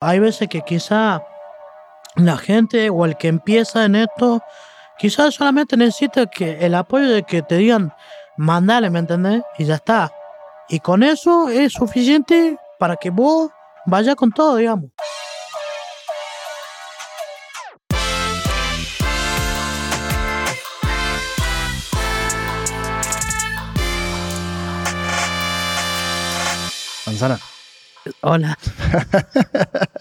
Hay veces que quizá la gente o el que empieza en esto, quizás solamente necesita que el apoyo de que te digan, mandale, ¿me entendés? Y ya está. Y con eso es suficiente para que vos vayas con todo, digamos. Manzana. Hola.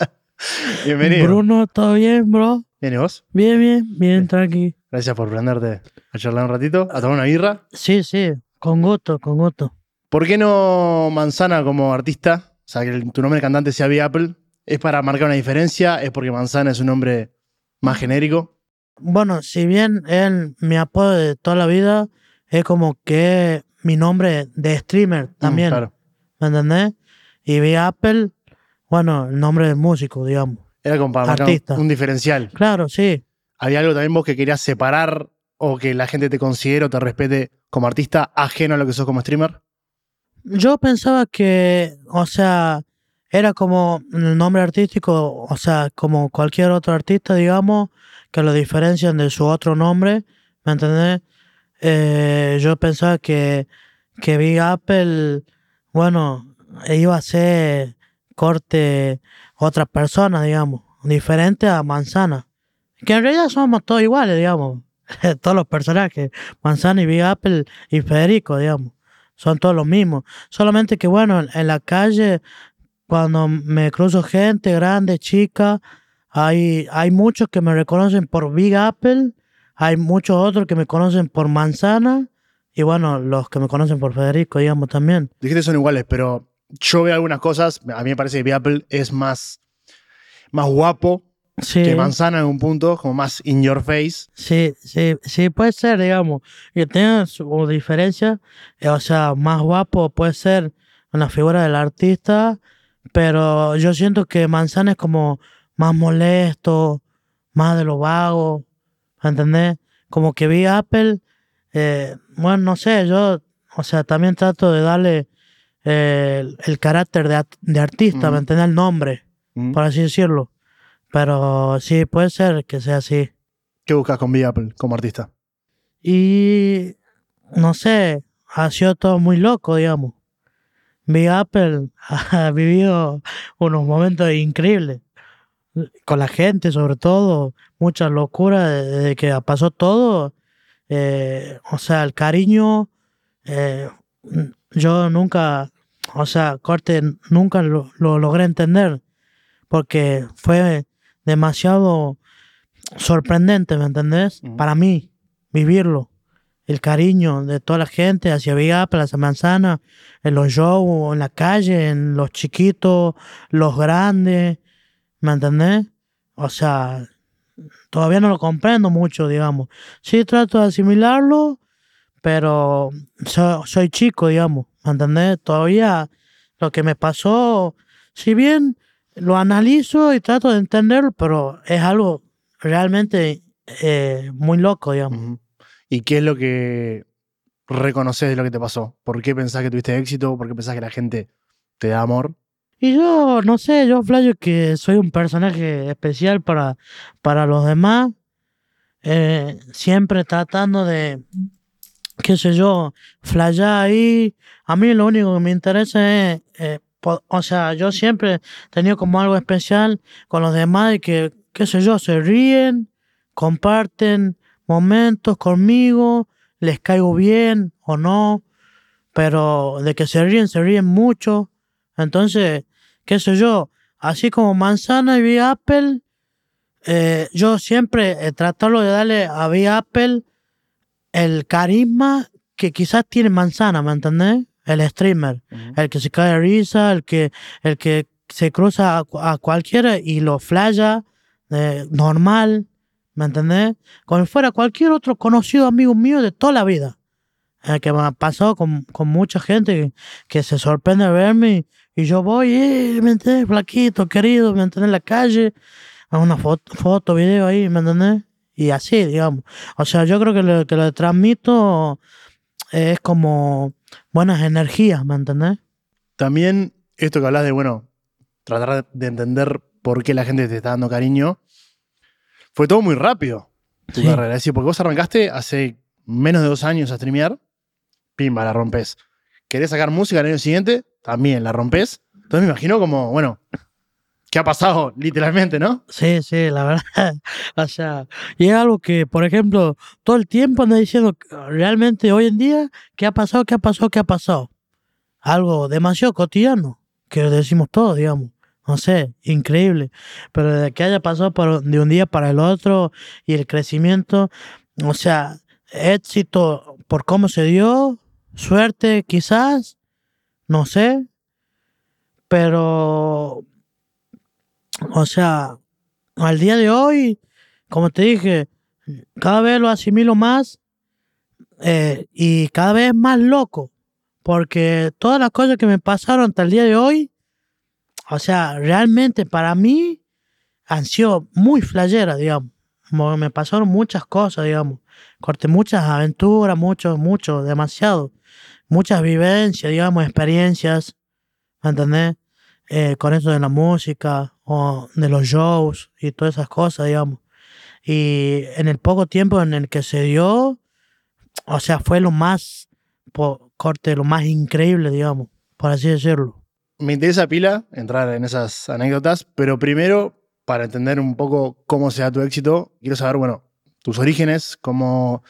Bienvenido. Bruno, ¿todo bien, bro? Bien, ¿y vos? Bien, bien, bien, tranqui. Gracias por prenderte a charlar un ratito, a tomar una birra. Sí, sí, con gusto, con gusto. ¿Por qué no Manzana como artista? O sea, que el- tu nombre de cantante sea Big Apple. ¿Es para marcar una diferencia? ¿Es porque Manzana es un nombre más genérico? Bueno, si bien él mi apodo de toda la vida es como que mi nombre de streamer también, Mm, claro. ¿me entendés? Y vi Apple, bueno, el nombre de músico, digamos. Era como para Artista. un, un diferencial. Claro, sí. ¿Había algo también vos que querías separar o que la gente te considere o te respete como artista ajeno a lo que sos como streamer? Yo pensaba que, o sea, era como el nombre artístico, o sea, como cualquier otro artista, digamos, que lo diferencian de su otro nombre, ¿me entendés? Eh, yo pensaba que, que Big Apple, bueno, iba a ser corte otra persona, digamos, diferente a Manzana. Que en realidad somos todos iguales, digamos. todos los personajes, Manzana y Big Apple y Federico, digamos son todos los mismos. Solamente que, bueno, en, la calle, cuando me cruzo gente grande, chica, hay, hay muchos que me reconocen por Big Apple, hay muchos otros que me conocen por Manzana, y bueno, los que me conocen por Federico, digamos, también. Dijiste son iguales, pero yo veo algunas cosas. A mí me parece que Apple es más, más guapo Sí, que Manzana en un punto, como más in your face. sí, sí, sí, puede ser, digamos, que tenga su diferencia, eh, o sea, más guapo puede ser una figura del artista, pero yo siento que Manzana es como más molesto, más de lo vago, ¿entendés? Como que vi Apple, eh, bueno, no sé, yo, o sea, también trato de darle el, el carácter de, de artista, ¿me Ujú. entendés? El nombre, por así decirlo. Pero sí, puede ser que sea así. ¿Qué buscas con Apple como artista? Y no sé, ha sido todo muy loco, digamos. Big Apple ha vivido unos momentos increíbles. Con la gente, sobre todo, mucha locura desde que pasó todo. Eh, o sea, el cariño, eh, yo nunca, o sea, corte, nunca lo, lo logré entender. Porque fue demasiado sorprendente, ¿me entendés? Para mí, vivirlo. El cariño de toda la gente hacia Apple, hacia Manzana, en los shows, en la calle, en los chiquitos, los grandes, ¿me entendés? O sea, todavía no lo comprendo mucho, digamos. Sí trato de asimilarlo, pero so- soy chico, digamos, ¿me entendés? Todavía lo que me pasó, si bien lo analizo y trato de entenderlo, pero es algo realmente eh, muy loco, digamos. ¿Y qué es lo que reconoces de lo que te pasó? ¿Por qué pensás que tuviste éxito? ¿Por qué pensás que la gente te da amor? Y yo, no sé, yo flayo que soy un personaje especial para, para los demás, eh, siempre tratando de, qué sé yo, flayar ahí. A mí lo único que me interesa es, eh, o sea, yo siempre he tenido como algo especial con los demás y que, qué sé yo, se ríen, comparten momentos conmigo, les caigo bien o no, pero de que se ríen, se ríen mucho. Entonces, qué sé yo, así como Manzana y Big Apple, eh, yo siempre he tratado de darle a Big Apple el carisma que quizás tiene Manzana, ¿me entendés? El streamer, el que se cae de risa, el que, el que se cruza a, a cualquiera y lo flaya eh, normal, ¿me entendés? Como si fuera cualquier otro conocido amigo mío de toda la vida. Eh, que me ha pasado con, con mucha gente que, que se sorprende de verme y, y yo voy, eh, ¿me entendés? Flaquito, querido, ¿me entendés? En la calle, a una foto, foto, video ahí, ¿me entendés? Y así, digamos. O sea, yo creo que lo que le transmito es como buenas energías, ¿me entendés? También esto que hablas de, bueno, tratar de entender por qué la gente te está dando cariño. Fue todo muy rápido tu Sí. carrera. Es decir, porque vos arrancaste hace menos de dos años a streamear, pimba, la rompes. ¿Querés sacar música el año siguiente? También la rompes. Entonces me imagino como, bueno, ¿qué ha pasado? Literalmente, ¿no? Sí, sí, la verdad. O sea, y es algo que, por ejemplo, todo el tiempo anda diciendo que, realmente hoy en día, ¿qué ha pasado? ¿Qué ha pasado? ¿Qué ha pasado? Algo demasiado cotidiano, que decimos todos, digamos. No sé, increíble. Pero de que haya pasado por- de un día para el otro y el crecimiento, o sea, éxito por cómo se dio, suerte quizás, no sé. Pero, o sea, al día de hoy, como te dije, cada vez lo asimilo más eh, y cada vez más loco, porque todas las cosas que me pasaron hasta el día de hoy, o sea, realmente para mí han sido muy flayeras, digamos. Me pasaron muchas cosas, digamos. Corté muchas aventuras, mucho, mucho, demasiado. Muchas vivencias, digamos, experiencias. ¿Me entendés? Eh, con eso de la música o de los shows y todas esas cosas, digamos. Y en el poco tiempo en el que se dio, o sea, fue lo más, po- corte, lo más increíble, digamos, por así decirlo. Me interesa pila entrar en esas anécdotas, pero primero, para entender un poco cómo se da tu éxito, quiero saber, bueno, tus orígenes, cómo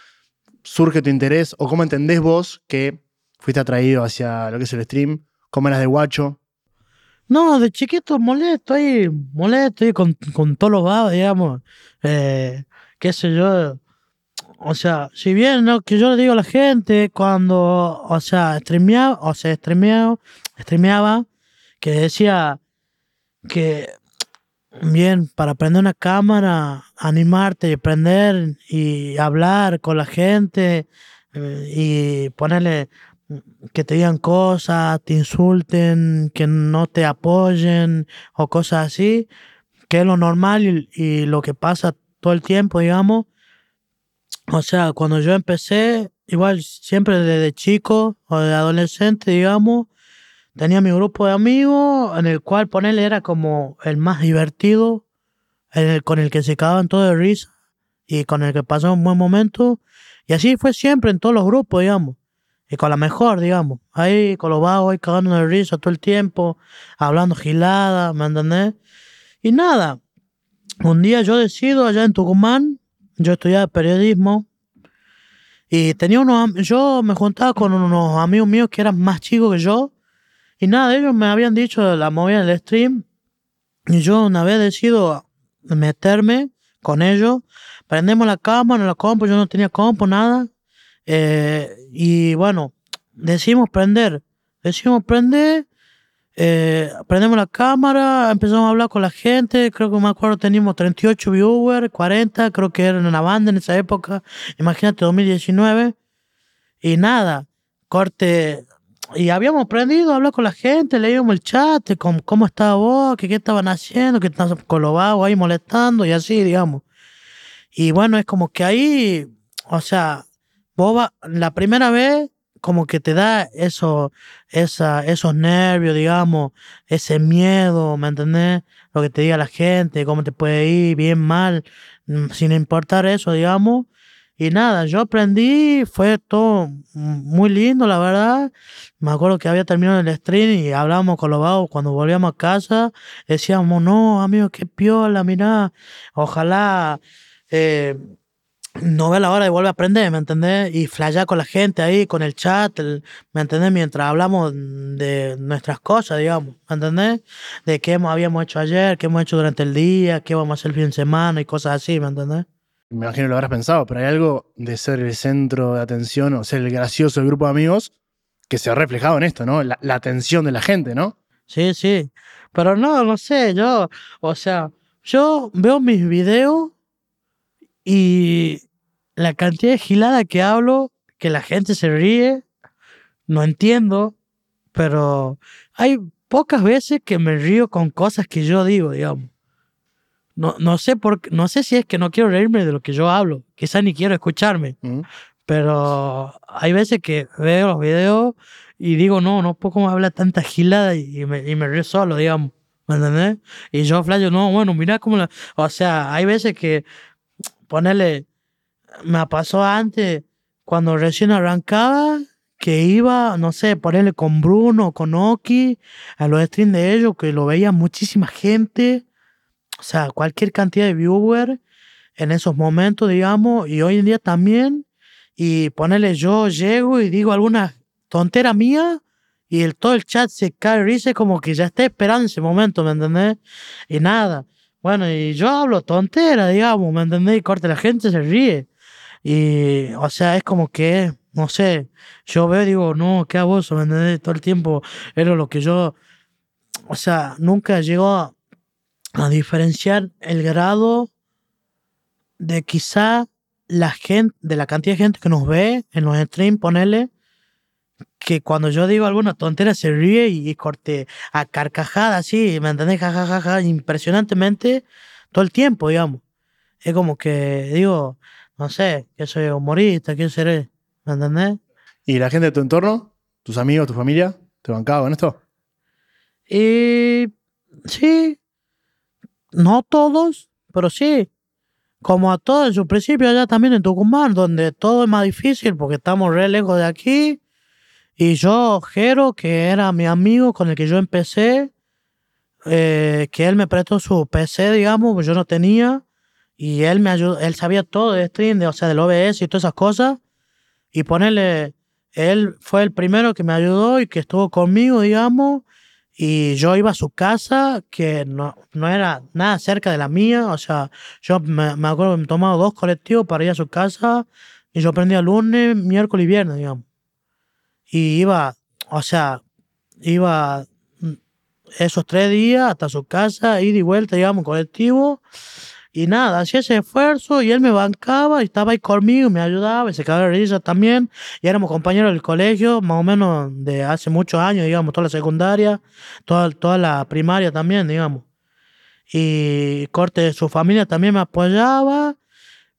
surge tu interés o cómo entendés vos que fuiste atraído hacia lo que es el stream, cómo eras de guacho. No, de chiquito molesto ahí, molesto ahí con, con todos los vagos, digamos. Eh, qué sé yo. O sea, si bien ¿no? que yo le digo a la gente cuando, o sea, streameaba, o sea, streameaba, streameaba, que decía que bien, para prender una cámara, animarte y prender y hablar con la gente eh, y ponerle que te digan cosas, te insulten, que no te apoyen o cosas así, que es lo normal y, lo que pasa todo el tiempo, digamos. O sea, cuando yo empecé, igual siempre desde chico o de adolescente, digamos, tenía mi grupo de amigos en el cual ponerle era como el más divertido, con el que se cagaban todo de risa y con el que pasaba un buen momento. Y así fue siempre en todos los grupos, digamos. Y con la mejor, digamos. Ahí con los vagos, ahí cagando de risa todo el tiempo, hablando gilada, ¿me entendés? Y nada, un día yo decido allá en Tucumán, yo estudiaba periodismo, y tenía unos, yo me juntaba con unos amigos míos que eran más chicos que yo, y nada, ellos me habían dicho de la movida del stream, y yo una vez decido meterme con ellos, prendemos la cámara, la compu, yo no tenía compu, nada, eh, y bueno, decimos prender, decimos prender, eh, prendemos la cámara, empezamos a hablar con la gente, creo que me acuerdo teníamos 38 viewers, 40, creo que era una banda en esa época, imagínate 2019, y nada, corte, y habíamos aprendido a hablar con la gente, leíamos el chat, cómo, cómo estaba vos, que qué estaban haciendo, que estaban con los vagos ahí molestando y así, digamos. Y bueno, es como que ahí, o sea, va- la primera vez como que te da eso, esa, esos nervios, digamos, ese miedo, ¿me entendés? Lo que te diga la gente, cómo te puede ir, bien, mal, mm, sin importar eso, digamos. Y nada, yo aprendí, fue todo muy lindo, la verdad. Me acuerdo que había terminado el stream y hablábamos con los vagos cuando volvíamos a casa. Decíamos, no, amigo, qué piola, mirá. Ojalá eh, no ve la hora de volver a aprender, ¿me entendés? Y flashear con la gente ahí, con el chat, el- ¿me entendés? Mientras hablamos de nuestras cosas, digamos, ¿me entendés? De qué hemos- habíamos hecho ayer, qué hemos hecho durante el día, qué vamos a hacer el fin de semana y cosas así, ¿me entendés? Me imagino lo habrás pensado, pero hay algo de ser el centro de atención o ser el gracioso del grupo de amigos que se ha reflejado en esto, ¿no? La, la atención de la gente, ¿no? Sí, sí. Pero no, no sé, yo, o sea, yo veo mis videos y la cantidad de gilada que hablo, que la gente se ríe, no entiendo, pero hay pocas veces que me río con cosas que yo digo, digamos. No, no sé por no sé si es que no quiero reírme de lo que yo hablo, quizás ni quiero escucharme, ¿Mm? pero hay veces que veo los videos y digo, no, no puedo cómo habla tanta gilada y, me, y me río solo, digamos. ¿Me entendés? Y yo, flayo, no, bueno, mira cómo la... O sea, hay veces que, ponerle, me pasó antes, cuando recién arrancaba, que iba, no sé, ponerle con Bruno, con Oki, a los streams de ellos, que lo veía muchísima gente, o sea, cualquier cantidad de viewers en esos momentos, digamos, y hoy en día también, y ponerle yo llego y digo alguna tontera mía, y el, todo el chat se cae risa como que ya está esperando ese momento, ¿me entendés? Y nada. Bueno, y yo hablo tontera, digamos, ¿me entendés? Y corte, la gente se ríe. Y, o sea, es como que, no sé, yo veo y digo, no, qué abuso, ¿me entendés? Todo el tiempo era lo que yo, o sea, nunca llegó a, a diferenciar el grado de quizá la gente, de la cantidad de gente que nos ve en los streams, ponerle, que cuando yo digo alguna tontera se ríe y, corte a carcajada así, ¿me entendés? Jajajaja, impresionantemente todo el tiempo, digamos. Es como que digo, no sé, que soy humorista, quién seré, ¿me entendés? ¿Y la gente de tu entorno, tus amigos, tu familia, te bancaba con esto? Y sí, no todos, pero sí. Como a todos en su principio allá también en Tucumán, donde todo es más difícil porque estamos re lejos de aquí y yo, Jero, que era mi amigo con el que yo empecé, eh, que él me prestó su PC, digamos, pues yo no tenía, y él me ayudó, él sabía todo de stream, de, o sea, del OBS y todas esas cosas, y ponerle, él fue el primero que me ayudó y que estuvo conmigo, digamos, y yo iba a su casa, que no, no era nada cerca de la mía, o sea, yo me, me acuerdo que me tomaba dos colectivos para ir a su casa, y yo aprendía lunes, miércoles y viernes, digamos y iba, o sea, iba esos tres días hasta su casa, ida y vuelta, digamos, colectivo. Y nada, hacía ese esfuerzo y él me bancaba y estaba ahí conmigo, me ayudaba y se quedaba de risa también. Y éramos compañeros del colegio, más o menos de hace muchos años, digamos, toda la secundaria, toda, toda la primaria también, digamos. Y corte, su familia también me apoyaba.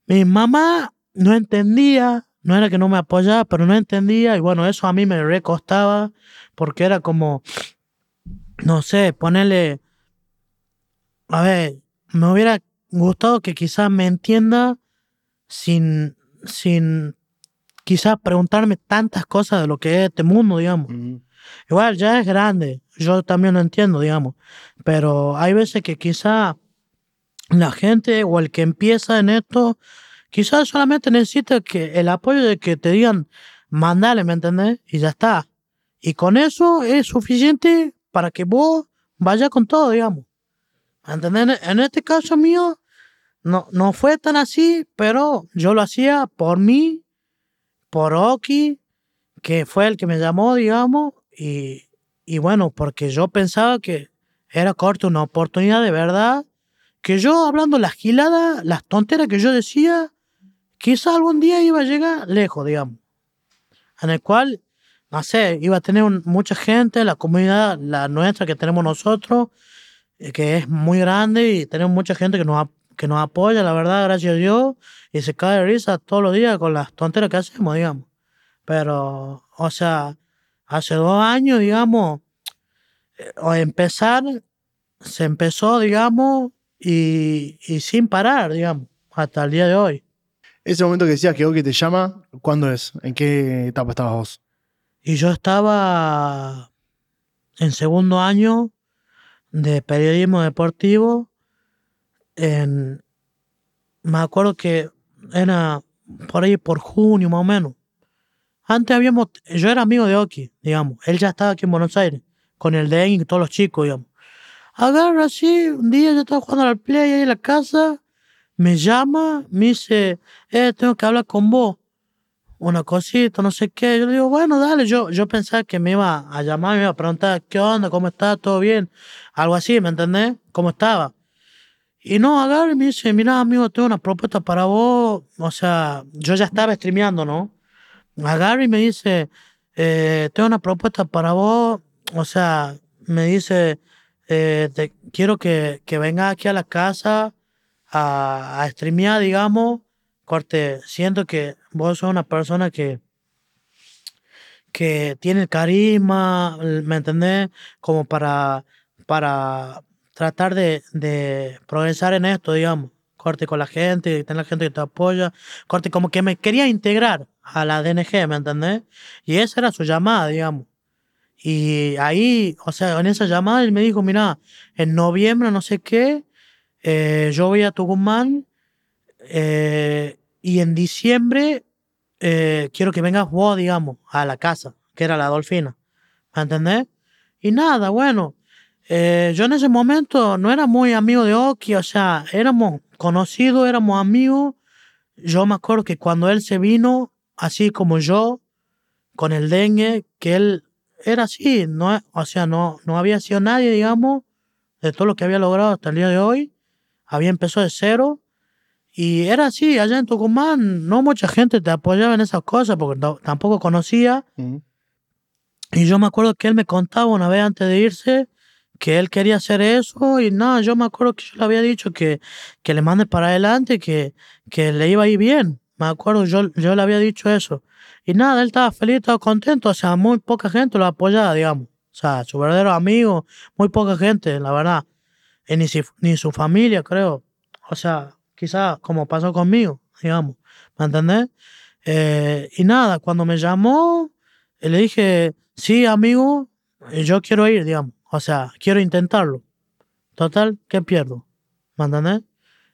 Mi mamá no entendía no era que no me apoyaba, pero no entendía y bueno, eso a mí me recostaba porque era como, no sé, ponerle, a ver, me hubiera gustado que quizás me entienda sin, sin quizás preguntarme tantas cosas de lo que es este mundo, digamos. Igual ya es grande, yo también lo entiendo, digamos, pero hay veces que quizá la gente o el que empieza en esto Quizás solamente necesitas que el apoyo de que te digan, mandale, ¿me entendés? Y ya está. Y con eso es suficiente para que vos vayas con todo, digamos. ¿Me entendés? En este caso mío, no, no fue tan así, pero yo lo hacía por mí, por Oki, que fue el que me llamó, digamos, y, y bueno, porque yo pensaba que era corto una oportunidad de verdad, que yo hablando las giladas, las tonteras que yo decía, quizá algún día iba a llegar lejos, digamos, en el cual, no sé, iba a tener mucha gente, la comunidad, la nuestra que tenemos nosotros, que es muy grande y tenemos mucha gente que nos, que nos apoya, la verdad, gracias a Dios, y se cae de risa todos los días con las tonteras que hacemos, digamos. Pero, o sea, hace dos años, digamos, eh, o empezar, se empezó, digamos, y, y sin parar, digamos, hasta el día de hoy. Ese momento que decías que Oki te llama, ¿cuándo es? ¿En qué etapa estabas vos? Y yo estaba en segundo año de periodismo deportivo. En, me acuerdo que era por ahí por junio más o menos. Antes habíamos, yo era amigo de Oki, digamos. Él ya estaba aquí en Buenos Aires, con el de y todos los chicos, digamos. Agarra así, un día yo estaba jugando al play ahí en la casa me llama, me dice, eh, tengo que hablar con vos. Una cosita, no sé qué. Yo le digo, bueno, dale. Yo, yo pensaba que me iba a llamar, me iba a preguntar, ¿qué onda? ¿Cómo está? ¿Todo bien? Algo así, ¿me entendés? ¿Cómo estaba? Y no, agarra y me dice, mira, amigo, tengo una propuesta para vos. O sea, yo ya estaba streameando, ¿no? Agarra y me dice, eh, tengo una propuesta para vos. O sea, me dice, eh, te, quiero que, que vengas aquí a la casa a, a streamear, digamos, corte, siento que vos sos una persona que, que tiene carisma, ¿me entendés? Como para, para, tratar de, de progresar en esto, digamos. Corte con la gente, tener la gente que te apoya. Corte, como que me quería integrar a la DNG, ¿me entendés? Y esa era su llamada, digamos. Y ahí, o sea, en esa llamada él me dijo, mira, en noviembre, no sé qué, eh, yo voy a Tucumán eh, y en diciembre eh, quiero que vengas vos, digamos, a la casa, que era la Dolfina. ¿Me entendés? Y nada, bueno, eh, yo en ese momento no era muy amigo de Oki, o sea, éramos conocidos, éramos amigos. Yo me acuerdo que cuando él se vino, así como yo, con el dengue, que él era así, no, o sea, no, no había sido nadie, digamos, de todo lo que había logrado hasta el día de hoy. Había empezado de cero. Y era así, allá en Tucumán, no mucha gente te apoyaba en esas cosas porque tampoco conocía. Y yo me acuerdo que él me contaba una vez antes de irse que él quería hacer eso y nada, yo me acuerdo que yo le había dicho que, que le mande para adelante, que, que le iba a ir bien. Me acuerdo, yo, yo le había dicho eso. Y nada, él estaba feliz, estaba contento, o sea, muy poca gente lo apoyaba, digamos. O sea, su verdadero amigo, muy poca gente, la verdad. Y ni, si- ni su familia, creo. O sea, quizás como pasó conmigo, digamos. ¿Me entendés? Eh, y nada, cuando me llamó, eh, le dije, sí, amigo, eh, yo quiero ir, digamos. O sea, quiero intentarlo. Total, ¿qué pierdo? ¿Me entendés?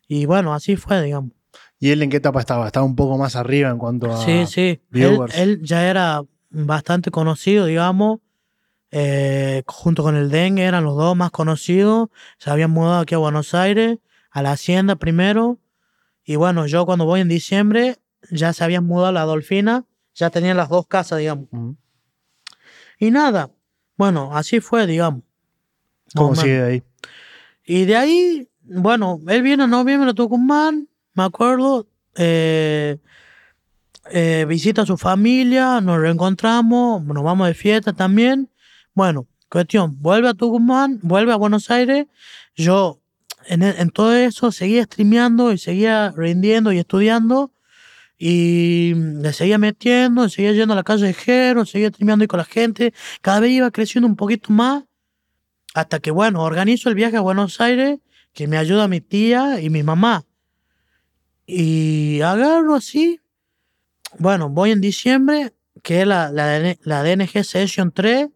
Y bueno, así fue, digamos. ¿Y él en qué etapa estaba? Estaba un poco más arriba en cuanto a. Sí, sí. Él, él ya era bastante conocido, digamos. eh, junto con el dengue eran los dos más conocidos. Se habían mudado aquí a Buenos Aires, a la hacienda primero. Y bueno, yo cuando voy en diciembre ya se habían mudado a la Dolfina. Ya tenían las dos casas, digamos. Y nada. Bueno, así fue, digamos. ¿Cómo sigue ahí? Y de ahí, bueno, él viene en noviembre a Tucumán, me acuerdo. eh, eh, visita a su familia, nos reencontramos, nos vamos de fiesta también. Bueno, cuestión, vuelve a Tucumán, vuelve a Buenos Aires. Yo en, e- en todo eso seguía streameando y seguía rindiendo y estudiando. Y le seguía metiendo, seguía yendo a la calle de Jero, seguía streameando ahí con la gente. Cada vez iba creciendo un poquito más. Hasta que, bueno, organizo el viaje a Buenos Aires, que me ayuda mi tía y mi mamá. Y agarro así. Bueno, voy en diciembre, que es la, la, la DNG Session 3,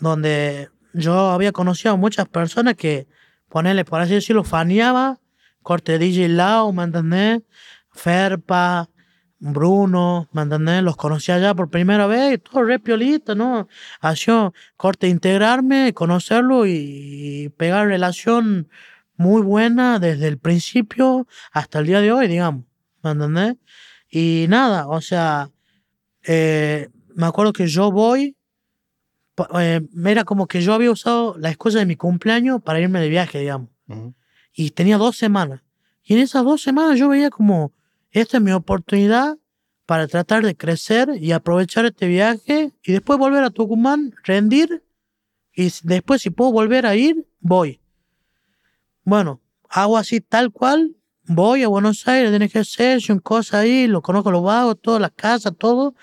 donde yo había conocido a muchas personas que, ponerle, por así decirlo, faneaba. Corte DJ Lau, ¿me entendés? Ferpa, Bruno, ¿me entendés? Los conocí allá por primera vez, y todo re piolita, ¿no? Hacía corte integrarme, conocerlo y, pegar relación muy buena desde el principio hasta el día de hoy, digamos, ¿me entendés? Y nada, o sea, eh, me acuerdo que yo voy, eh, era como que yo había usado la excusa de mi cumpleaños para irme de viaje, digamos Ujú. y tenía dos semanas. Y en esas dos semanas yo veía como, esta es mi oportunidad para tratar de crecer y aprovechar este viaje y después volver a Tucumán, rendir y después si puedo volver a ir, voy. Bueno, hago así tal cual, voy a Buenos Aires, DNG Session, cosas ahí, lo conozco los vagos, todas las casas, todo.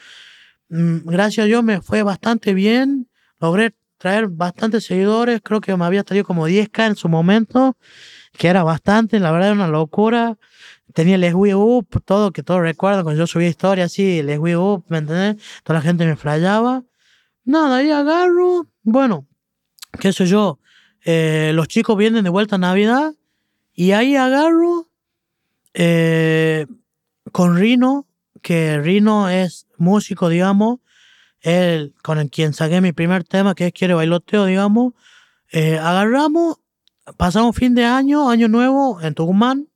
Mm, Gracias a Dios me fue bastante bien, logré traer bastantes seguidores, creo que me había traído como 10k en su momento que era bastante, la verdad era una locura. Tenía el Wii Up, todo, que todos recuerdan cuando yo subía historia así, el Wii Up, ¿me entendés? Toda la gente me flayaba. Nada, ahí agarro, bueno, qué sé yo, eh, los chicos vienen de vuelta a Navidad y ahí agarro eh, con Rino, que Rino es músico, digamos, él con el quien saqué mi primer tema, que es Quiere Bailoteo, digamos, eh, agarramos pasamos fin de año, año nuevo en Tucumán.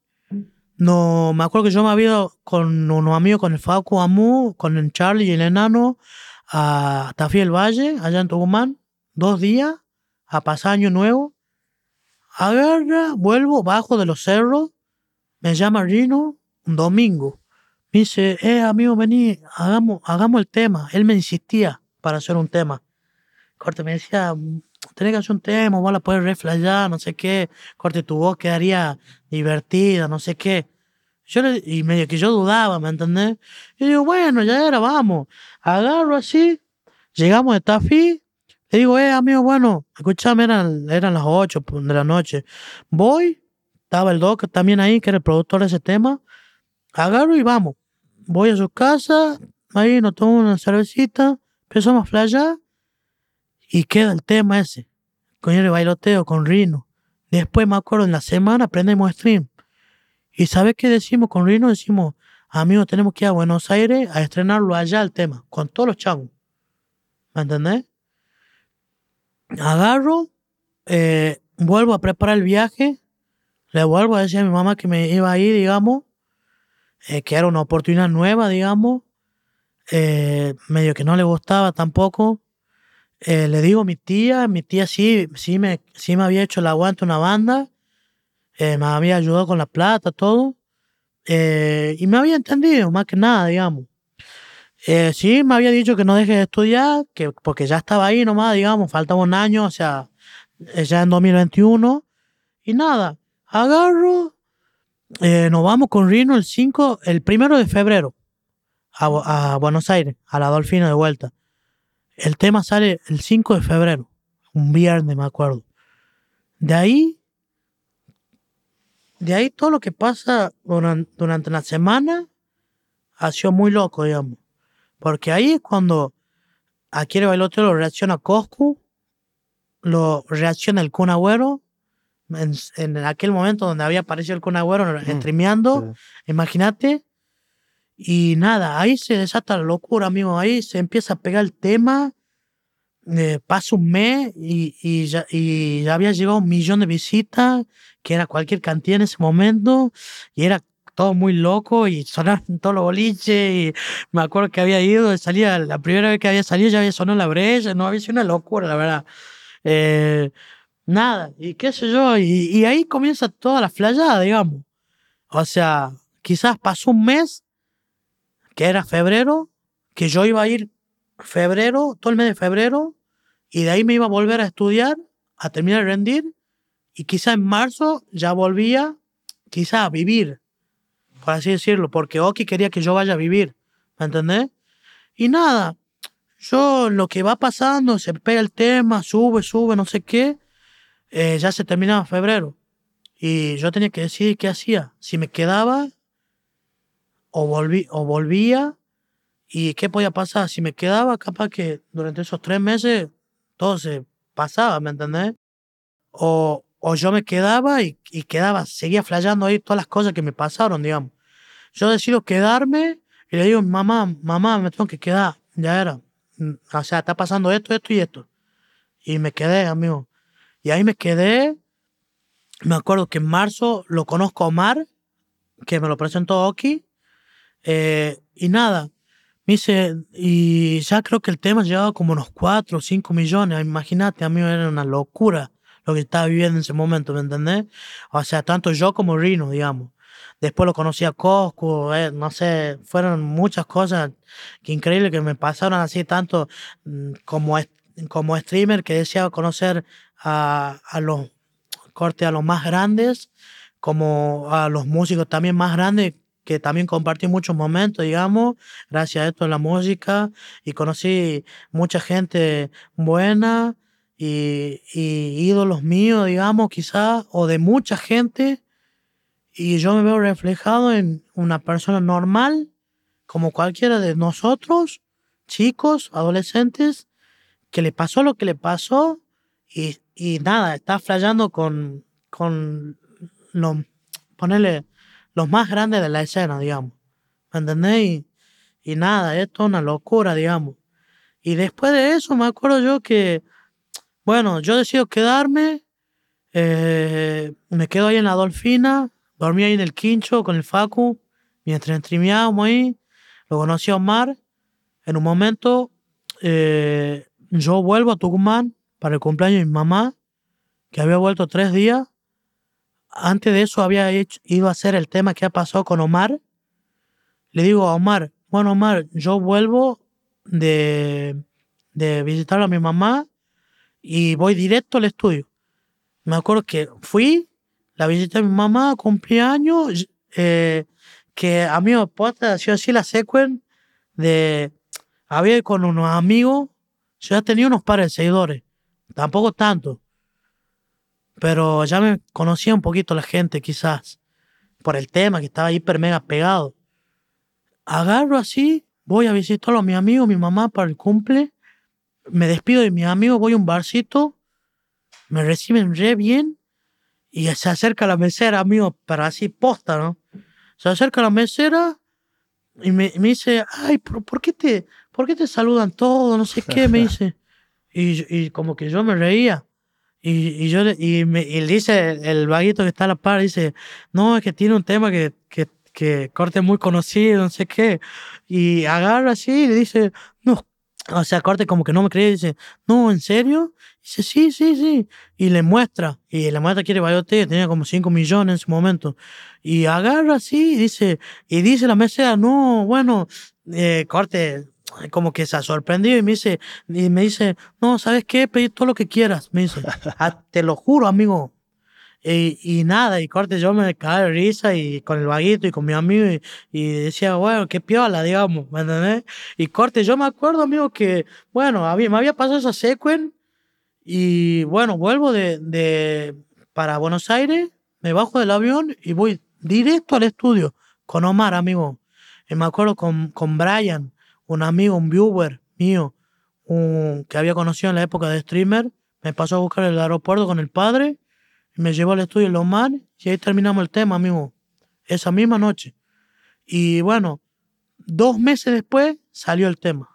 No, me acuerdo que yo me había ido con unos amigos, con el Facu Amu, con el Charlie y el enano, a Tafí Valle, allá en Tucumán, dos días, a pasar año nuevo. Agarra, vuelvo, bajo de los cerros, me llama Rino, un domingo. Me dice, eh, amigo, vení, hagamos, hagamos el tema. Él me insistía para hacer un tema. Corte, me decía, tenés que hacer un tema, vos la puedes reflayar, no sé qué, corte, tu voz quedaría divertida, no sé qué. Yo y medio que yo dudaba, ¿me entendés? Y digo, bueno, ya era, vamos. Agarro así, llegamos de Tafí, Le digo, eh, amigo, bueno, escuchame, eran, eran las 8 de la noche. Voy, estaba el Doc también ahí, que era el productor de ese tema. Agarro y vamos. Voy a su casa, ahí nos tomo una cervecita, empezamos a flayar y queda el tema ese. Con el bailoteo, con Rino. Después me acuerdo, en la semana prendemos stream. ¿Y sabes qué decimos con Rino? Decimos, amigos, tenemos que ir a Buenos Aires a estrenarlo allá el tema, con todos los chavos. ¿Me entendés? Agarro, eh, vuelvo a preparar el viaje, le vuelvo a decir a mi mamá que me iba a ir, digamos, eh, que era una oportunidad nueva, digamos, eh, medio que no le gustaba tampoco. le digo a mi tía, mi tía sí, sí, me, sí me había hecho el aguante una banda, me había ayudado con la plata, todo, y me había entendido, más que nada, digamos. Eh, sí, me había dicho que no deje de estudiar, que, porque ya estaba ahí nomás, digamos, faltaba un año, o sea, eh, ya en 2021. Y nada, agarro, eh, nos vamos con Rino el 5, el primero de febrero, a, Buenos Aires, a la Dolfina de vuelta. El tema sale el 5 de febrero, un viernes, me acuerdo. De ahí, de ahí todo lo que pasa durante, durante la semana ha sido muy loco, digamos. Porque ahí es cuando el Bailoteo lo reacciona Coscu, lo reacciona el Kun Agüero, en, aquel momento donde había aparecido el Kun Agüero mm, streameando, imagínate. Y nada, ahí se desata la locura, amigo. Ahí se empieza a pegar el tema. Eh, pasa un mes y, y, ya, y ya había llegado un millón de visitas, que era cualquier cantidad en ese momento. Y era todo muy loco y sonaron todos los boliches y me acuerdo que había ido, salía, la primera vez que había salido ya había sonado la brecha, no había sido una locura, la verdad. Eh, nada, y qué sé yo, y, ahí comienza toda la flayada, digamos. O sea, quizás pasó un mes, que era febrero, que yo iba a ir febrero, todo el mes de febrero, y de ahí me iba a volver a estudiar, a terminar de rendir, y quizás en marzo ya volvía, quizás a vivir por así decirlo, porque Oki quería que yo vaya a vivir, ¿me entendés? Y nada, yo lo que va pasando, se pega el tema, sube, sube, no sé qué, eh, ya se terminaba febrero. Y yo tenía que decidir qué hacía, si me quedaba o, volví, o volvía y qué podía pasar. Si me quedaba, capaz que durante esos tres meses todo se pasaba, ¿me entendés? O, o yo me quedaba y, y quedaba, seguía flayando ahí todas las cosas que me pasaron, digamos. Yo decido quedarme y le digo, mamá, mamá, me tengo que quedar. Ya era. Mm, o sea, está pasando esto, esto y esto. Y me quedé, amigo. Y ahí me quedé. Me acuerdo que en marzo lo conozco a Omar, que me lo presentó Oki. Eh, y nada, me dice, y ya creo que el tema llevaba como unos 4 o 5 millones. Imagínate, amigo, era una locura lo que estaba viviendo en ese momento, ¿me entendés? O sea, tanto yo como Rino, digamos. Después lo conocí a Cosco, eh, no sé, fueron muchas cosas que increíble que me pasaron así tanto mm, como, como streamer que deseaba conocer a, a los cortes a los más grandes, como a los músicos también más grandes que también compartí muchos momentos, digamos, gracias a esto en la música y conocí mucha gente buena y, y ídolos míos, digamos, quizás, o de mucha gente y yo me veo reflejado en una persona normal, como cualquiera de nosotros, chicos, adolescentes, que le pasó lo que le pasó y, y nada, está flayando con, con lo, ponerle los más grandes de la escena, digamos. ¿Me entendés? Y, nada, esto es una locura, digamos. Y después de eso me acuerdo yo que, bueno, yo decido quedarme, eh, me quedo ahí en la Dolfina, Dormí ahí en el quincho con el Facu, mientras streameábamos ahí. Lo conocí a Omar. En un momento, eh, yo vuelvo a Tucumán para el cumpleaños de mi mamá, que había vuelto tres días. Antes de eso había ido a hacer el tema que ha pasado con Omar. Le digo a Omar, bueno Omar, yo vuelvo de, de visitar a mi mamá y voy directo al estudio. Me acuerdo que fui, la visita de mi mamá, cumpleaños, eh, que a mí me ha sido así la secuencia de había con unos amigos Yo ya tenía unos pares de seguidores, tampoco tanto. Pero ya me conocía un poquito la gente, quizás, por el tema que estaba hiper mega pegado. Agarro así, voy a visitar a mi amigo, mi mamá para el cumple. Me despido de mi amigo, voy a un barcito. Me reciben re bien. Y se acerca la mesera, amigo, para así posta, ¿no? Se acerca la mesera y me, me dice, ay, ¿por, por qué te, ¿por qué te saludan todos? No sé qué, me dice. Y, y como que yo me reía. Y, y yo y me y dice el, el vaguito que está a la par, dice, no, es que tiene un tema que, que, que corte muy conocido, no sé qué. Y agarra así y le dice, no, o sea, corte como que no me cree, dice, no, ¿en serio? Dice, sí, sí, sí. Y le muestra, y le muestra quiere bayote, tenía como 5 millones en su momento. Y agarra así y dice, y dice la mesera, no, bueno, eh, corte, como que se ha sorprendido y me dice, y me dice, no, ¿sabes qué? Pedí todo lo que quieras, me dice. "Ah, te lo juro, amigo. Y, y nada, y corte, yo me caí de risa y con el vaguito y con mi amigo y, y decía, bueno, qué piola, digamos, ¿me entendés? Y corte, yo me acuerdo, amigo, que, bueno, había, me había pasado esa secuen y, bueno, vuelvo de, de, para Buenos Aires, me bajo del avión y voy directo al estudio con Omar, amigo. Y me acuerdo con, con Brian, un amigo, un viewer mío, un, que había conocido en la época de streamer, me pasó a buscar en el aeropuerto con el padre me llevó al estudio de Omar y ahí terminamos el tema, amigo. Esa misma noche. Y bueno, dos meses después salió el tema.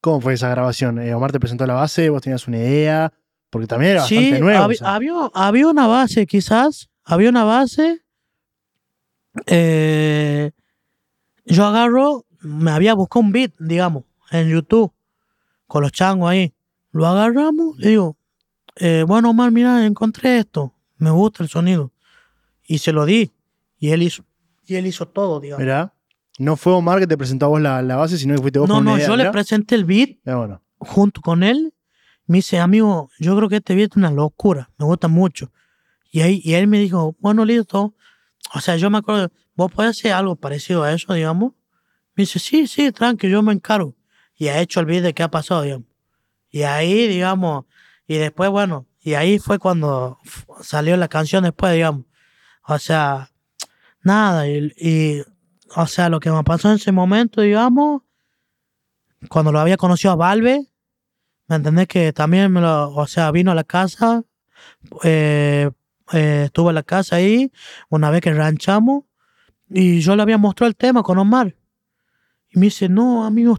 ¿Cómo fue esa grabación? Eh, Omar te presentó la base, vos tenías una idea, porque también era Sí, bastante nuevo. o sea. había, había una base, quizás. Había una base. eh, yo agarro, me había buscado un beat, digamos, en YouTube, con los changos ahí. Lo agarramos y digo, eh, bueno, Omar, mira, encontré esto. Me gusta el sonido. Y se lo di. Y él hizo, y él hizo todo, digamos. Mirá, no fue Omar que te presentó a vos la, la base, sino que fuiste vos no, con una no, idea, yo le presenté el beat bueno. junto con él, me dice, amigo, yo creo que este beat es una locura, me gusta mucho. Y, ahí, y él me dijo, bueno, listo. O sea, yo me acuerdo, vos podés hacer algo parecido a eso, digamos. Me dice, sí, sí, tranqui, yo me encargo. Y ha hecho el de qué ha pasado, digamos. Y ahí, digamos, y después, bueno, y ahí fue cuando salió la canción después, digamos. O sea, nada, y, y, o sea, lo que me pasó en ese momento, digamos, cuando lo había conocido a Valve, ¿me entendés? Que también me lo, o sea, vino a la casa, eh, eh, estuvo en la casa ahí, una vez que ranchamos, y yo le había mostrado el tema con Omar. Me dice, no, amigo,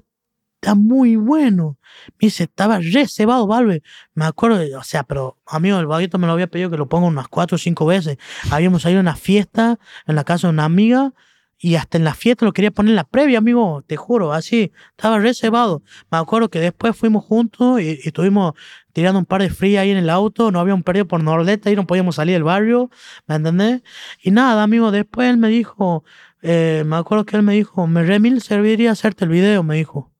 está muy bueno. Me dice, estaba re cebado, Valve. Me acuerdo, o sea, pero amigo, el vaguito me lo había pedido que lo ponga unas cuatro o cinco veces. Habíamos salido a una fiesta en la casa de una amiga y hasta en la fiesta lo quería poner en la previa, amigo, te juro, así. Estaba re cebado. Me acuerdo que después fuimos juntos y, y estuvimos tirando un par de frías ahí en el auto, no habíamos perdido por Nordeta y no podíamos salir del barrio, ¿me entendés? Y nada, amigo, después él me dijo, eh, me acuerdo que él me dijo, me remil serviría hacerte el video, me dijo.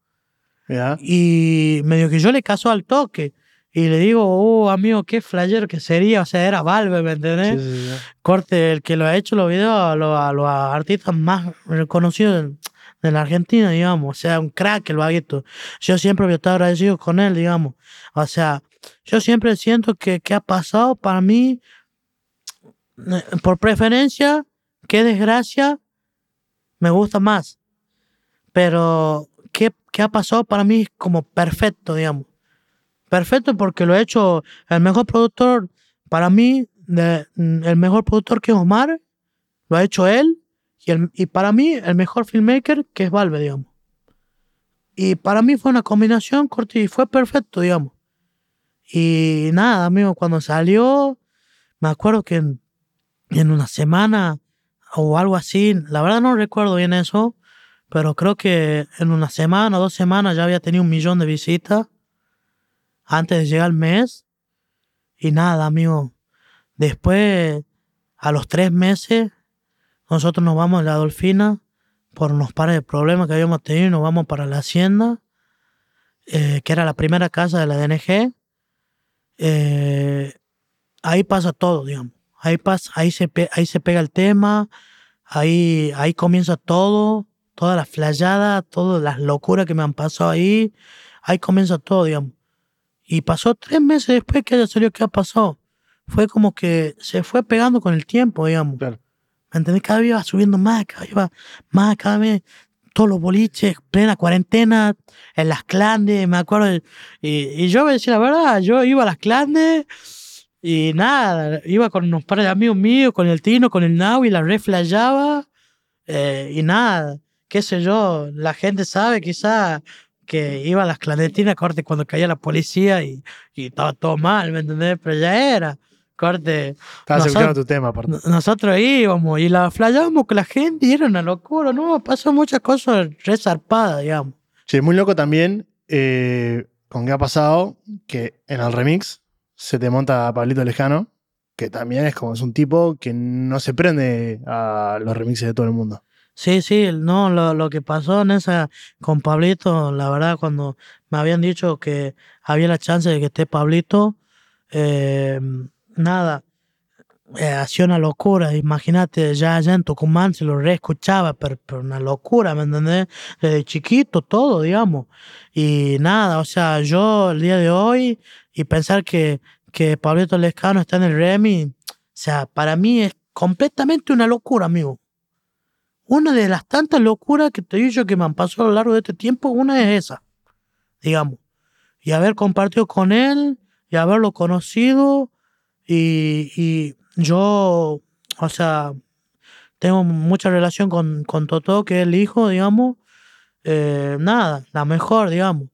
Mirá. Y medio que yo le caso al toque. Y le digo, oh, amigo, qué flyer que sería. O sea, era Valve, ¿me entendés? Sí, sí, sí. Corte, el que lo ha hecho los videos a los, a los artistas más reconocidos de, de la Argentina, digamos. O sea, un crack el vaguito. Yo siempre voy a estar agradecido con él, digamos. O sea, yo siempre siento que, que ha pasado para mí, eh, por preferencia, qué desgracia, me gusta más. Pero, ¿qué, qué ha pasado para mí como perfecto, digamos. Perfecto porque lo ha hecho el mejor productor, para mí, mm, el mejor productor que es Omar, lo ha hecho él, y, el- y para mí el mejor filmmaker que es Valve, digamos. Y para mí fue una combinación corta y fue perfecto, digamos. Y nada, amigo, cuando salió, me acuerdo que en una semana o algo así, la verdad no recuerdo bien eso, pero creo que en una semana dos semanas ya había tenido un millón de visitas antes de llegar al mes. Y nada, amigo. Después, a los tres meses, nosotros nos vamos a la Dolfina por unos pares de problemas que habíamos tenido y nos vamos para la Hacienda, eh, que era la primera casa de la DNG. Eh, ahí pasa todo, digamos. Ahí, pasa, ahí, se, pe- ahí se pega el tema, ahí, ahí comienza todo, toda la flayada, todas las locuras que me han pasado ahí. Ahí comienza todo, digamos. Y pasó tres meses después que haya salido, ¿qué ha pasado? Fue como que se fue pegando con el tiempo, digamos. Claro. ¿Me entendés? Cada vez iba subiendo más, cada vez iba más, cada vez todos los boliches, plena cuarentena, en las clandes, me acuerdo. Y, y yo me decía la verdad, yo iba a las clandes y nada, iba con unos pares de amigos míos, con el Tino, con el Nau y la reflayaba. eh, y nada, qué sé yo, la gente sabe quizá que iba a las clandestinas, corte, cuando caía la policía y, y estaba todo mal, ¿me entendés? Pero ya era, corte. Estabas escuchando tu tema, aparte. No- Nosotros íbamos y la flayábamos con la gente y era una locura, ¿no? Pasó muchas cosas resarpadas, digamos. Che, muy loco también eh, con qué ha pasado que en el remix se te monta Pablito Lejano, que también es como es un tipo que no se prende a los remixes de todo el mundo. Sí, sí, no, lo, lo que pasó en esa con Pablito, la verdad, cuando me habían dicho que había la chance de que esté Pablito, eh, nada, eh, hacía una locura. Imagínate, ya allá en Tucumán se lo reescuchaba, pero, pero una locura, ¿me entendés? Desde chiquito, todo, digamos. Y nada, o sea, yo el día de hoy y pensar que, que Pablito Lescano está en el Remy, o sea, para mí es completamente una locura, amigo. Una de las tantas locuras que te he dicho que me han pasado a lo largo de este tiempo, una es esa, digamos. Y haber compartido con él, y haberlo conocido, y, y yo, o sea, tengo mucha relación con, con Totó, que es el hijo, digamos. Eh, nada, la mejor, digamos.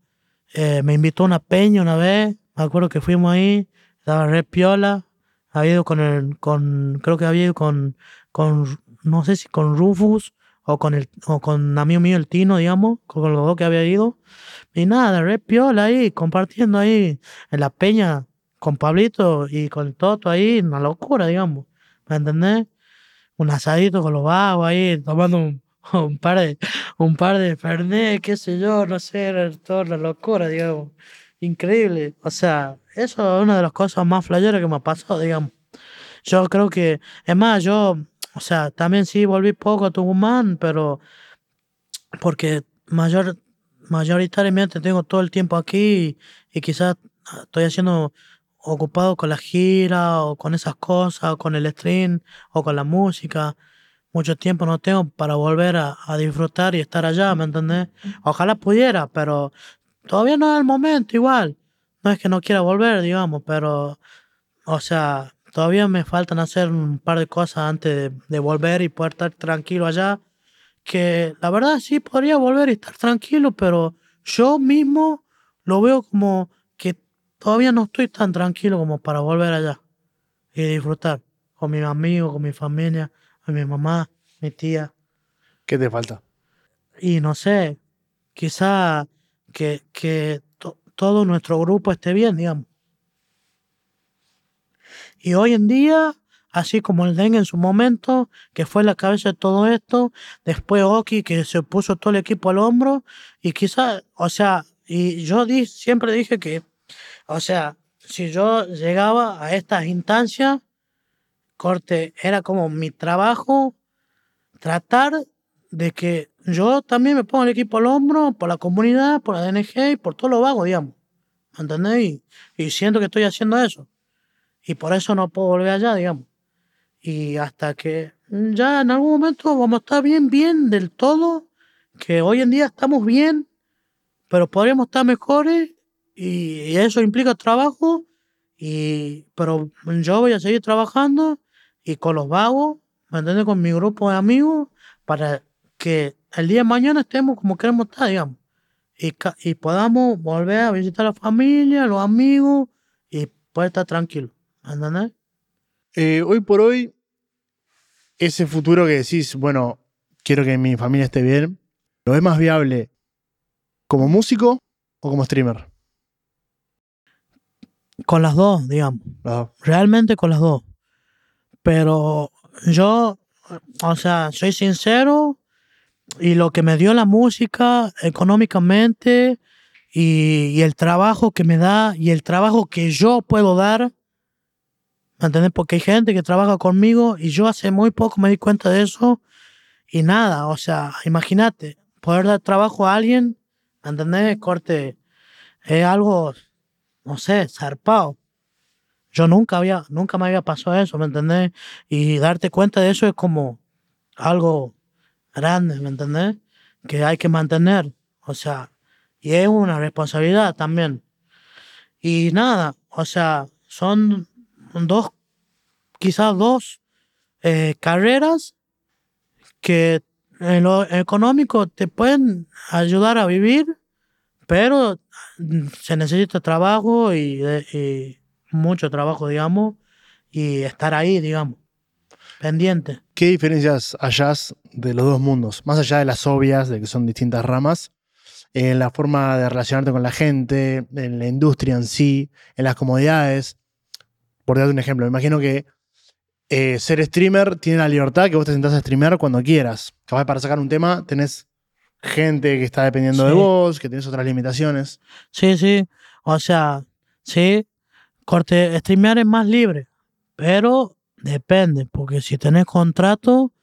Eh, me invitó a una peña una vez, me acuerdo que fuimos ahí, estaba re piola, había ido con el, con, creo que había ido con, con, no sé si con Rufus o con el, o con amigo mío el Tino, digamos, con los dos que había ido. Y nada, re piola ahí, compartiendo ahí en la peña con Pablito y con Toto ahí, una locura, digamos. ¿Me entendés? Un asadito con los vagos ahí, tomando un, par de, un par de qué sé yo, no sé, era toda una locura, digamos. Increíble. O sea, eso es una de las cosas más flayeras que me ha pasado, digamos. Yo creo que, es más, yo, o sea, también sí volví poco a Tucumán, pero porque mayor, mayoritariamente tengo todo el tiempo aquí y, y quizás estoy haciendo ocupado con la gira o con esas cosas, o con el stream o con la música. Mucho tiempo no tengo para volver a, a disfrutar y estar allá, ¿me entendés? Ojalá pudiera, pero todavía no es el momento igual. No es que no quiera volver, digamos, pero, o sea, todavía me faltan hacer un par de cosas antes de, de volver y poder estar tranquilo allá. Que la verdad sí podría volver y estar tranquilo, pero yo mismo lo veo como que todavía no estoy tan tranquilo como para volver allá y disfrutar con mis amigos, con mi familia, con mi mamá, mi tía. ¿Qué te falta? Y no sé, quizá que, que to- todo nuestro grupo esté bien, digamos. Y hoy en día, así como el dengue en su momento, que fue la cabeza de todo esto, después Oki, que se puso todo el equipo al hombro, y quizá, o sea, y yo di- siempre dije que, o sea, si yo llegaba a estas instancias, corte, era como mi trabajo tratar de que yo también me ponga el equipo al hombro por la comunidad, por la DNG y por todo lo vago, digamos. ¿Me ¿Entendés? Y, y siento que estoy haciendo eso. Y por eso no puedo volver allá, digamos. Y hasta que ya en algún momento vamos a estar bien, bien del todo, que hoy en día estamos bien, pero podríamos estar mejores y, y eso implica trabajo. Y, pero yo voy a seguir trabajando y con los vagos, ¿me entiendes? Con mi grupo de amigos para que el día de mañana estemos como queremos estar, digamos. Y, y podamos volver a visitar a la familia, a los amigos y poder estar tranquilos. ¿Me entendés? Eh, hoy por hoy, ese futuro que decís, bueno, quiero que mi familia esté bien, ¿lo ves más viable como músico o como streamer? Con las dos, digamos. Realmente con las dos. Pero yo, o sea, soy sincero y lo que me dio la música económicamente y, y el trabajo que me da y el trabajo que yo puedo dar, ¿me entendés? Porque hay gente que trabaja conmigo y yo hace muy poco me di cuenta de eso y nada, o sea, imagínate, poder dar trabajo a alguien, ¿me entendés? Corte, es algo no sé, zarpado. Yo nunca había, nunca me había pasado eso, ¿me entendés? Y darte cuenta de eso es como algo grande, ¿me entendés? Que hay que mantener, o sea, y es una responsabilidad también. Y nada, o sea, son dos, quizás dos eh, carreras que en lo económico te pueden ayudar a vivir, pero se necesita trabajo y, y mucho trabajo, digamos, y estar ahí, digamos, pendiente. ¿Qué diferencias hayas de los dos mundos? Más allá de las obvias, de que son distintas ramas, en la forma de relacionarte con la gente, en la industria en sí, en las comodidades. Por darte un ejemplo, me imagino que eh, ser streamer tiene la libertad que vos te sentás a streamear cuando quieras. Capaz para sacar un tema tenés gente que está dependiendo de vos, que tenés otras limitaciones. Sí, sí, o sea, sí, corte, streamear es más libre, pero depende, porque si tenés contrato,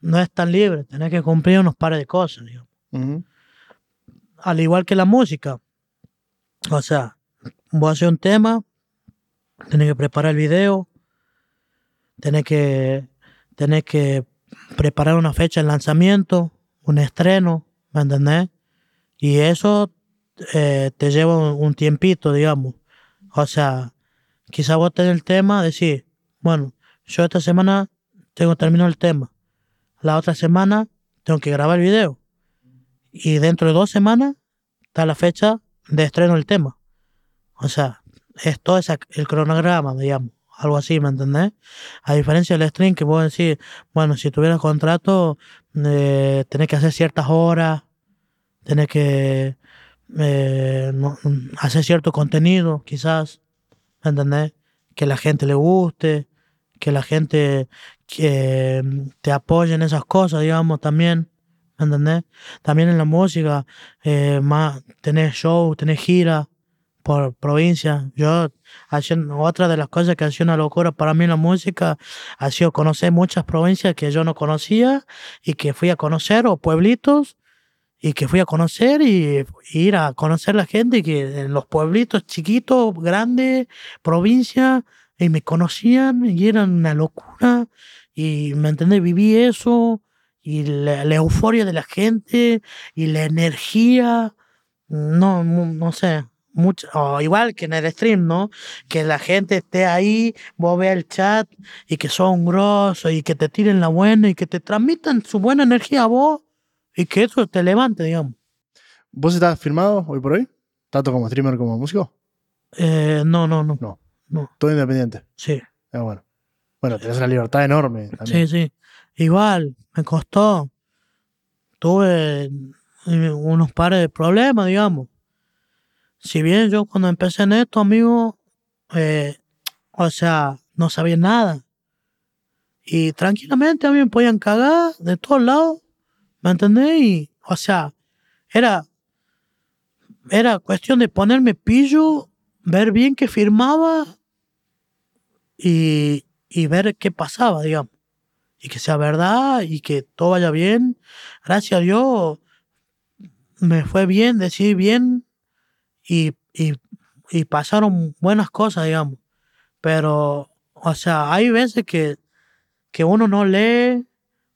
no es tan libre, tenés que cumplir unos pares de cosas, digamos. Al igual que la música. O sea, voy a hacer un tema, tenés que preparar el video, tenés que, tenés que preparar una fecha de lanzamiento, un estreno, ¿me entendés? Y eso eh, te lleva un, un tiempito, digamos. O sea, quizá vos tenés el tema, decir, bueno, yo esta semana tengo terminado el tema. La otra semana tengo que grabar el video. Y dentro de dos semanas está la fecha de estreno del tema. O sea, es todo esa- el cronograma, digamos. Algo así, ¿me entendés? A diferencia del stream, que vos decís, bueno, si tuvieras contrato, eh, tenés que hacer ciertas horas, tenés que eh, hacer cierto contenido, quizás, ¿me entendés? Que la gente le guste, que la gente que te apoye en esas cosas, digamos, también, ¿me entendés? También en la música, eh, más, tenés show, tenés gira por provincia. Yo, haciendo, otra de las cosas que ha sido una locura para mí la música ha sido conocer muchas provincias que yo no conocía y que fui a conocer, o pueblitos, y que fui a conocer y, y ir a conocer la gente que en los pueblitos chiquitos, grandes, provincias, y me conocían y eran una locura. Y me entendés, viví eso y la, la euforia de la gente y la energía, no, no, no sé, mucho, o igual que en el stream, ¿no? Que la gente esté ahí, vos veas el chat y que son grosos y que te tiren la buena y que te transmitan su buena energía a vos y que eso te levante, digamos. ¿Vos estás firmado hoy por hoy? ¿Tanto como streamer como músico? Eh, no, no, no, No. No, Todo independiente. sí, Ah, bueno. Bueno, tenés una libertad enorme también. sí, sí. Igual, me costó. Tuve unos pares de problemas, digamos. Si bien yo cuando empecé en esto, amigo, eh, o sea, no sabía nada. Y tranquilamente a mí me podían cagar de todos lados, ¿me entendés? Y, o sea, era, era cuestión de ponerme pillo, ver bien qué firmaba y, y ver qué pasaba, digamos. Y que sea verdad y que todo vaya bien. Gracias a Dios me fue bien, decidí bien y, y, y pasaron buenas cosas, digamos. Pero, o sea, hay veces que, que uno no lee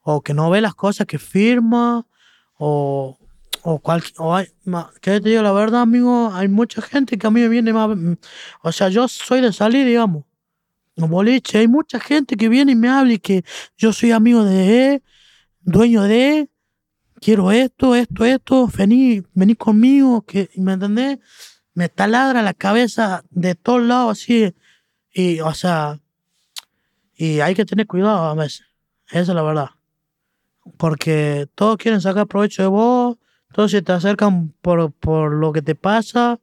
o que no ve las cosas que firma o, o, cual, o ¿qué te digo la verdad, amigo? Hay mucha gente que a mí me viene más... O sea, yo soy de salir, digamos. No boliche, hay mucha gente que viene y me habla y que yo soy amigo de, dueño de, quiero esto, esto, esto, vení, vení conmigo, que, ¿me entendés? Me taladra la cabeza de todos lados así, y, o sea, y hay que tener cuidado a veces, esa es la verdad. Porque todos quieren sacar provecho de vos, todos se te acercan por, por lo que te pasa,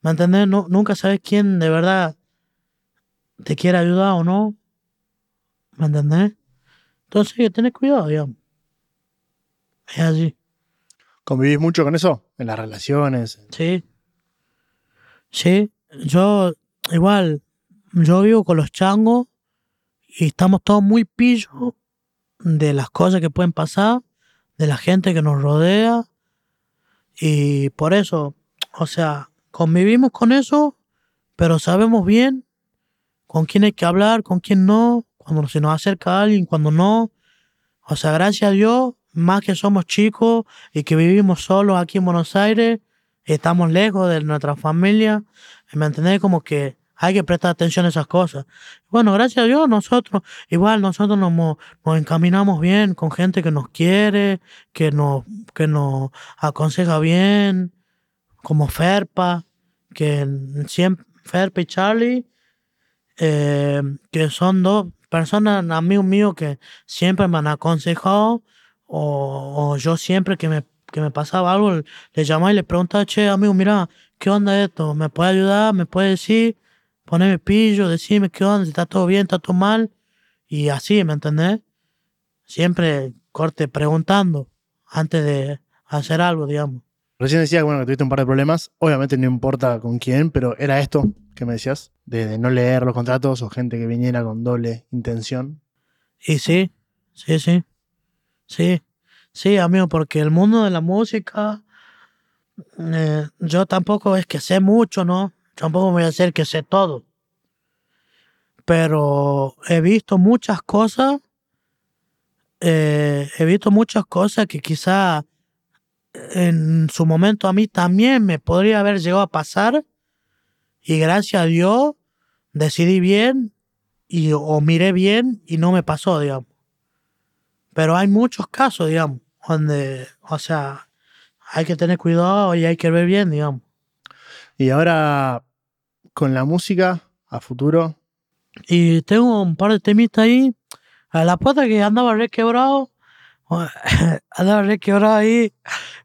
¿me entendés? No, nunca sabes quién de verdad te quiere ayudar o no, ¿me entendés? Entonces hay que tener cuidado, digamos. Es así. ¿Convivís mucho con eso? En las relaciones. Sí. Sí, yo igual, yo vivo con los changos y estamos todos muy pillos de las cosas que pueden pasar, de la gente que nos rodea y por eso, o sea, convivimos con eso, pero sabemos bien con quién hay que hablar, con quién no, cuando se nos acerca alguien, cuando no. O sea, gracias a Dios, más que somos chicos y que vivimos solos aquí en Buenos Aires, estamos lejos de nuestra familia, ¿me entendés? Como que hay que prestar atención a esas cosas. Bueno, gracias a Dios, nosotros, igual nosotros nos, nos encaminamos bien con gente que nos quiere, que nos, que nos aconseja bien, como Ferpa, que siempre, Ferpa y Charlie, eh, que son dos personas, amigos míos, que siempre me han aconsejado, o, yo siempre que me, que me pasaba algo, le llamaba y le preguntaba, che, amigo, mira, ¿qué onda esto? ¿Me puede ayudar? ¿Me puede decir? Poneme pillo, decime qué onda, si está todo bien, está todo mal. Y así, ¿me entendés? Siempre corte preguntando antes de hacer algo, digamos. Recién decías bueno, que tuviste un par de problemas. Obviamente no importa con quién, pero era esto que me decías, de, no leer los contratos o gente que viniera con doble intención. Y sí, sí, sí. Sí, sí, amigo, porque el mundo de la música, eh, yo tampoco es que sé mucho, ¿no? Tampoco voy a decir que sé todo. Pero he visto muchas cosas, eh, he visto muchas cosas que quizá en su momento a mí también me podría haber llegado a pasar y gracias a Dios decidí bien y o miré bien y no me pasó, digamos. Pero hay muchos casos, digamos, donde, o sea, hay que tener cuidado y hay que ver bien, digamos. Y ahora, con la música, a futuro. Y tengo un par de temitas ahí. A la puerta que andaba re quebrado. andaba re quebrado ahí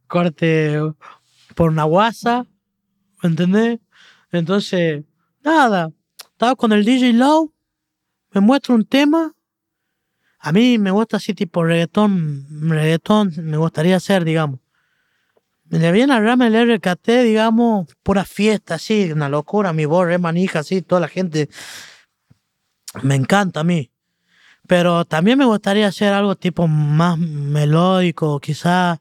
corte por una guasa, ¿me entendés? Entonces, nada, estaba con el DJ Low, me muestra un tema. A mí me gusta así tipo reggaetón, reggaetón me gustaría hacer, digamos. Le viene a rama el RKT, digamos, pura fiesta, así, una locura, mi voz re manija, así, toda la gente. Me encanta a mí. Pero también me gustaría hacer algo tipo más melódico, quizás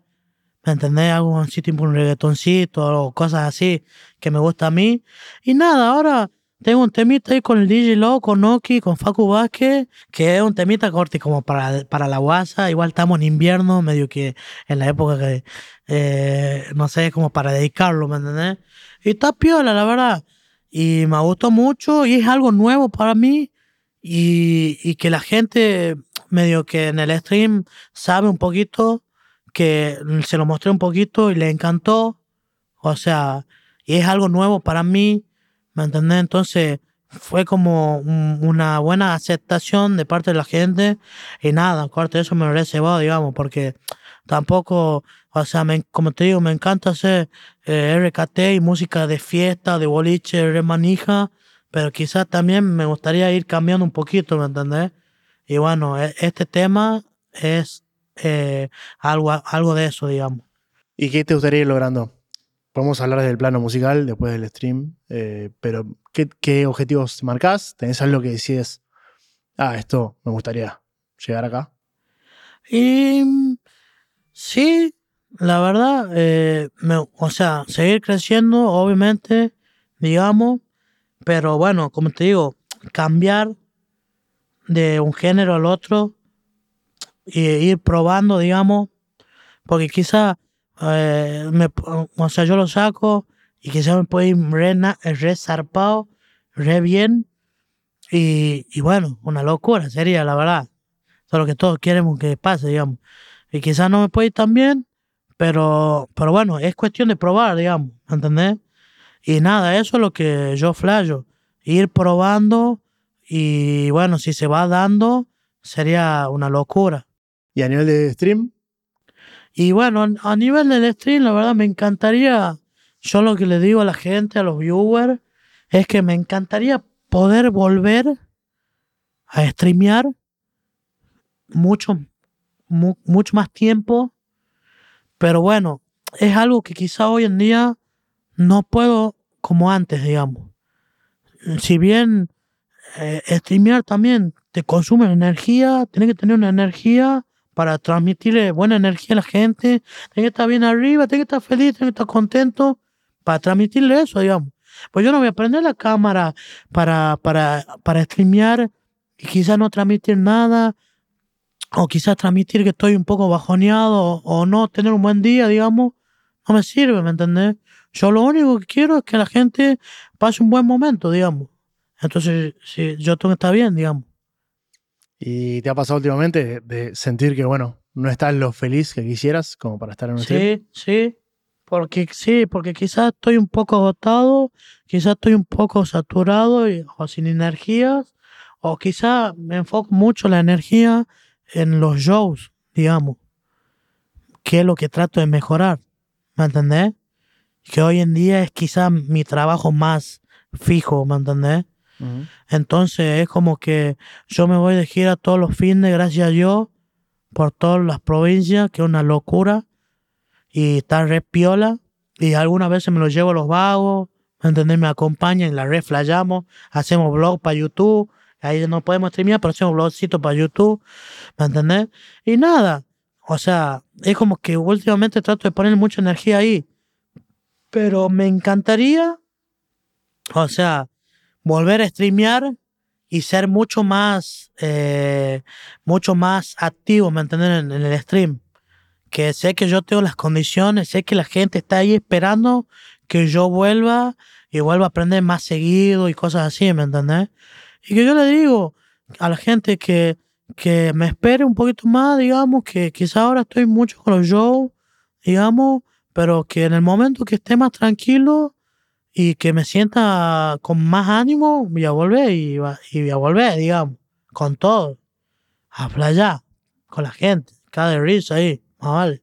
¿Me entendés? Algo así tipo un reggaetoncito o cosas así que me gusta a mí. Y nada, ahora tengo un temita ahí con el DJ Low, con Noki, con Facu Vázquez, que es un temita corte como para, para la guasa. Igual estamos en invierno, medio que en la época que, eh, no sé, como para dedicarlo, ¿me entendés? Y está piola, la verdad. Y me gustó mucho y es algo nuevo para mí. Y, y que la gente medio que en el stream sabe un poquito que se lo mostré un poquito y le encantó. O sea, y es algo nuevo para mí, ¿me entendés? Entonces fue como una buena aceptación de parte de la gente y nada, corte, eso me lo he reservado, digamos, porque tampoco, o sea, como te digo, me encanta hacer eh, RKT y música de fiesta, de boliche, de manija, pero quizás también me gustaría ir cambiando un poquito, ¿me entendés? Y bueno, e, este tema es eh, algo, algo de eso, digamos. ¿Y qué te gustaría ir logrando? Podemos hablar del plano musical después del stream, eh, pero ¿qué, ¿qué, objetivos marcas? ¿Tenés algo que decides, ah, esto me gustaría llegar acá? Y sí, la verdad, eh, o sea, seguir creciendo, obviamente, digamos, pero bueno, como te digo, cambiar de un género al otro y ir probando, digamos, porque quizá, eh, me, o sea, yo lo saco y quizá me puede ir re, zarpado, re bien, y, y, bueno, una locura sería, la verdad. Solo que todos queremos que pase, digamos. Y quizás no me puede ir tan bien, pero, pero bueno, es cuestión de probar, digamos, ¿entendés? Y nada, eso es lo que yo flasho. Ir probando y bueno, si se va dando, sería una locura. ¿Y a nivel de stream? Y bueno, a nivel del stream, la verdad me encantaría, yo lo que le digo a la gente, a los viewers, es que me encantaría poder volver a streamear mucho, mucho más tiempo. Pero bueno, es algo que quizá hoy en día no puedo como antes, digamos. Si bien eh, streamear también te consume energía, tiene que tener una energía para transmitirle buena energía a la gente. Tiene que estar bien arriba, tiene que estar feliz, tiene que estar contento para transmitirle eso, digamos. Pues yo no voy a prender la cámara para, para, para streamear y quizás no transmitir nada, o quizás transmitir que estoy un poco bajoneado, o, no tener un buen día, digamos, no me sirve, ¿me entendés? Yo lo único que quiero es que la gente pase un buen momento, digamos. Entonces, si yo tengo que estar bien, digamos. ¿Y te ha pasado últimamente de sentir que, bueno, no estás lo feliz que quisieras como para estar en un Sí, sí. Porque sí, porque quizás estoy un poco agotado, quizás estoy un poco saturado y, o sin energías, o quizás me enfoco mucho la energía en los shows, digamos, que es lo que trato de mejorar, ¿me entendés? Que hoy en día es quizás mi trabajo más fijo, ¿me entendés? Entonces es como que yo me voy de gira todos los fines, gracias a Dios, por todas las provincias, que es una locura. Y está re piola. Y algunas veces me lo llevo a los vagos, ¿me entendés? Me acompañan, la re flayamos, hacemos blog para YouTube. Ahí no podemos streamear, pero hacemos blogcito para YouTube, ¿me entendés? Y nada, o sea, es como que últimamente trato de poner mucha energía ahí. Pero me encantaría, o sea, volver a streamear y ser mucho más, eh, mucho más activo, ¿me entienden? En, el stream. Que sé que yo tengo las condiciones, sé que la gente está ahí esperando que yo vuelva y vuelva a aprender más seguido y cosas así, ¿me entendés? Y que yo le digo a la gente que, que me espere un poquito más, digamos, que quizá ahora estoy mucho con los shows, digamos, pero que en el momento que esté más tranquilo, y que me sienta con más ánimo, voy a volver y, y voy a volver, digamos, con todo, a playar, con la gente, cada risa ahí, más vale.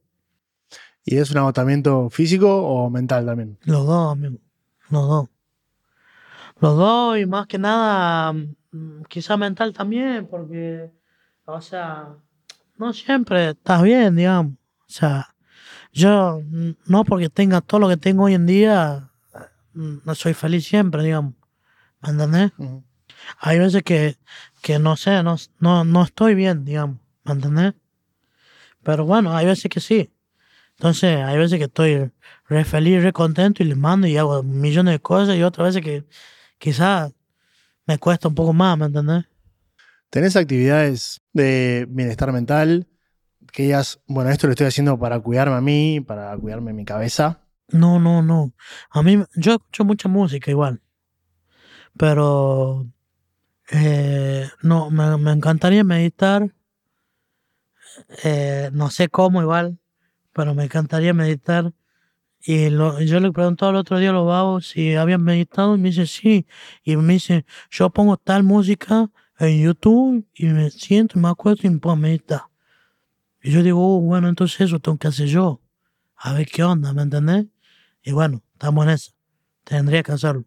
¿Y es un agotamiento físico o mental también? Los dos, amigo, los dos. Los dos y más que nada, mm, quizá mental también, porque, o sea, no siempre estás bien, digamos. O sea, yo no porque tenga todo lo que tengo hoy en día, no soy feliz siempre, digamos. ¿Me entendés? Hay veces que, que no sé, no, no, no estoy bien, digamos. ¿Me entendés? Pero bueno, hay veces que sí. Entonces, hay veces que estoy re feliz, re contento y les mando y hago millones de cosas y otras veces que quizás me cuesta un poco más, ¿me entendés? ¿Tenés actividades de bienestar mental? Que ellas, bueno, esto lo estoy haciendo para cuidarme a mí, para cuidarme mi cabeza. No, no, no. A mí, yo escucho mucha música igual. Pero eh, no, me, encantaría meditar. Eh, no sé cómo igual, pero me encantaría meditar. Y yo le pregunté el otro día a los vagos si habían meditado y me dice sí. Y me dice, yo pongo tal música en YouTube y me siento me acuerdo y me puedo meditar. Y yo digo, oh, bueno, entonces eso tengo que hacer yo. A ver qué onda, ¿me entendés? Y bueno, estamos en eso. Tendría que hacerlo.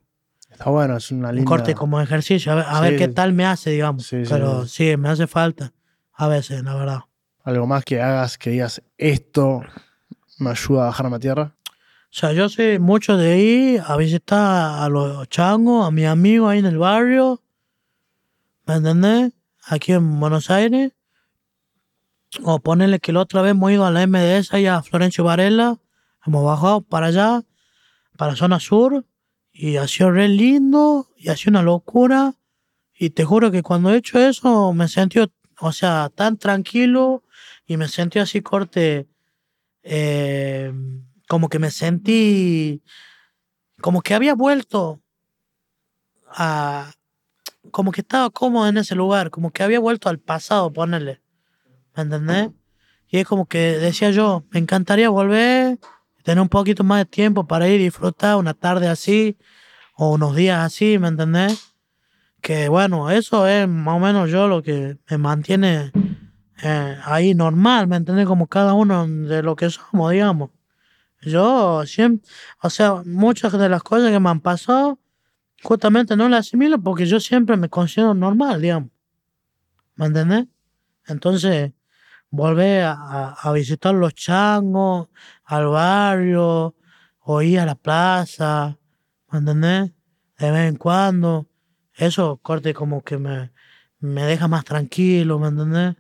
Está bueno, es una linda... Un corte como ejercicio, a ver, qué tal me hace, digamos. Pero sí, me hace falta. A veces, la verdad. ¿Algo más que hagas que digas, esto me ayuda a bajarme a tierra? O sea, yo sé mucho de ir a visitar a los changos, a mis amigos ahí en el barrio. ¿Me entendés? Aquí en Buenos Aires. O ponerle que la otra vez hemos ido a la MDS allá a Florencio Varela Hemos bajado para allá, para la zona sur, y ha sido re lindo, y ha sido una locura. Y te juro que cuando he hecho eso me sentí, o sea, tan tranquilo y me sentí así corte, eh, como que me sentí, como que había vuelto a, como que estaba cómodo en ese lugar, como que había vuelto al pasado, ponerle, ¿me entendés? Y es como que decía yo, me encantaría volver tener un poquito más de tiempo para ir y disfrutar una tarde así o unos días así, ¿me entendés? Que bueno, eso es más o menos yo lo que me mantiene eh, ahí normal, ¿me entendés? Como cada uno de lo que somos, digamos. Yo siempre, o sea, muchas de las cosas que me han pasado, justamente no las asimilo porque yo siempre me considero normal, digamos. ¿Me entendés? Entonces, volver a, visitar los changos, al barrio, o ir a la plaza, ¿me entendés? De vez en cuando. Eso, corte, como que me, me deja más tranquilo, ¿me entendés?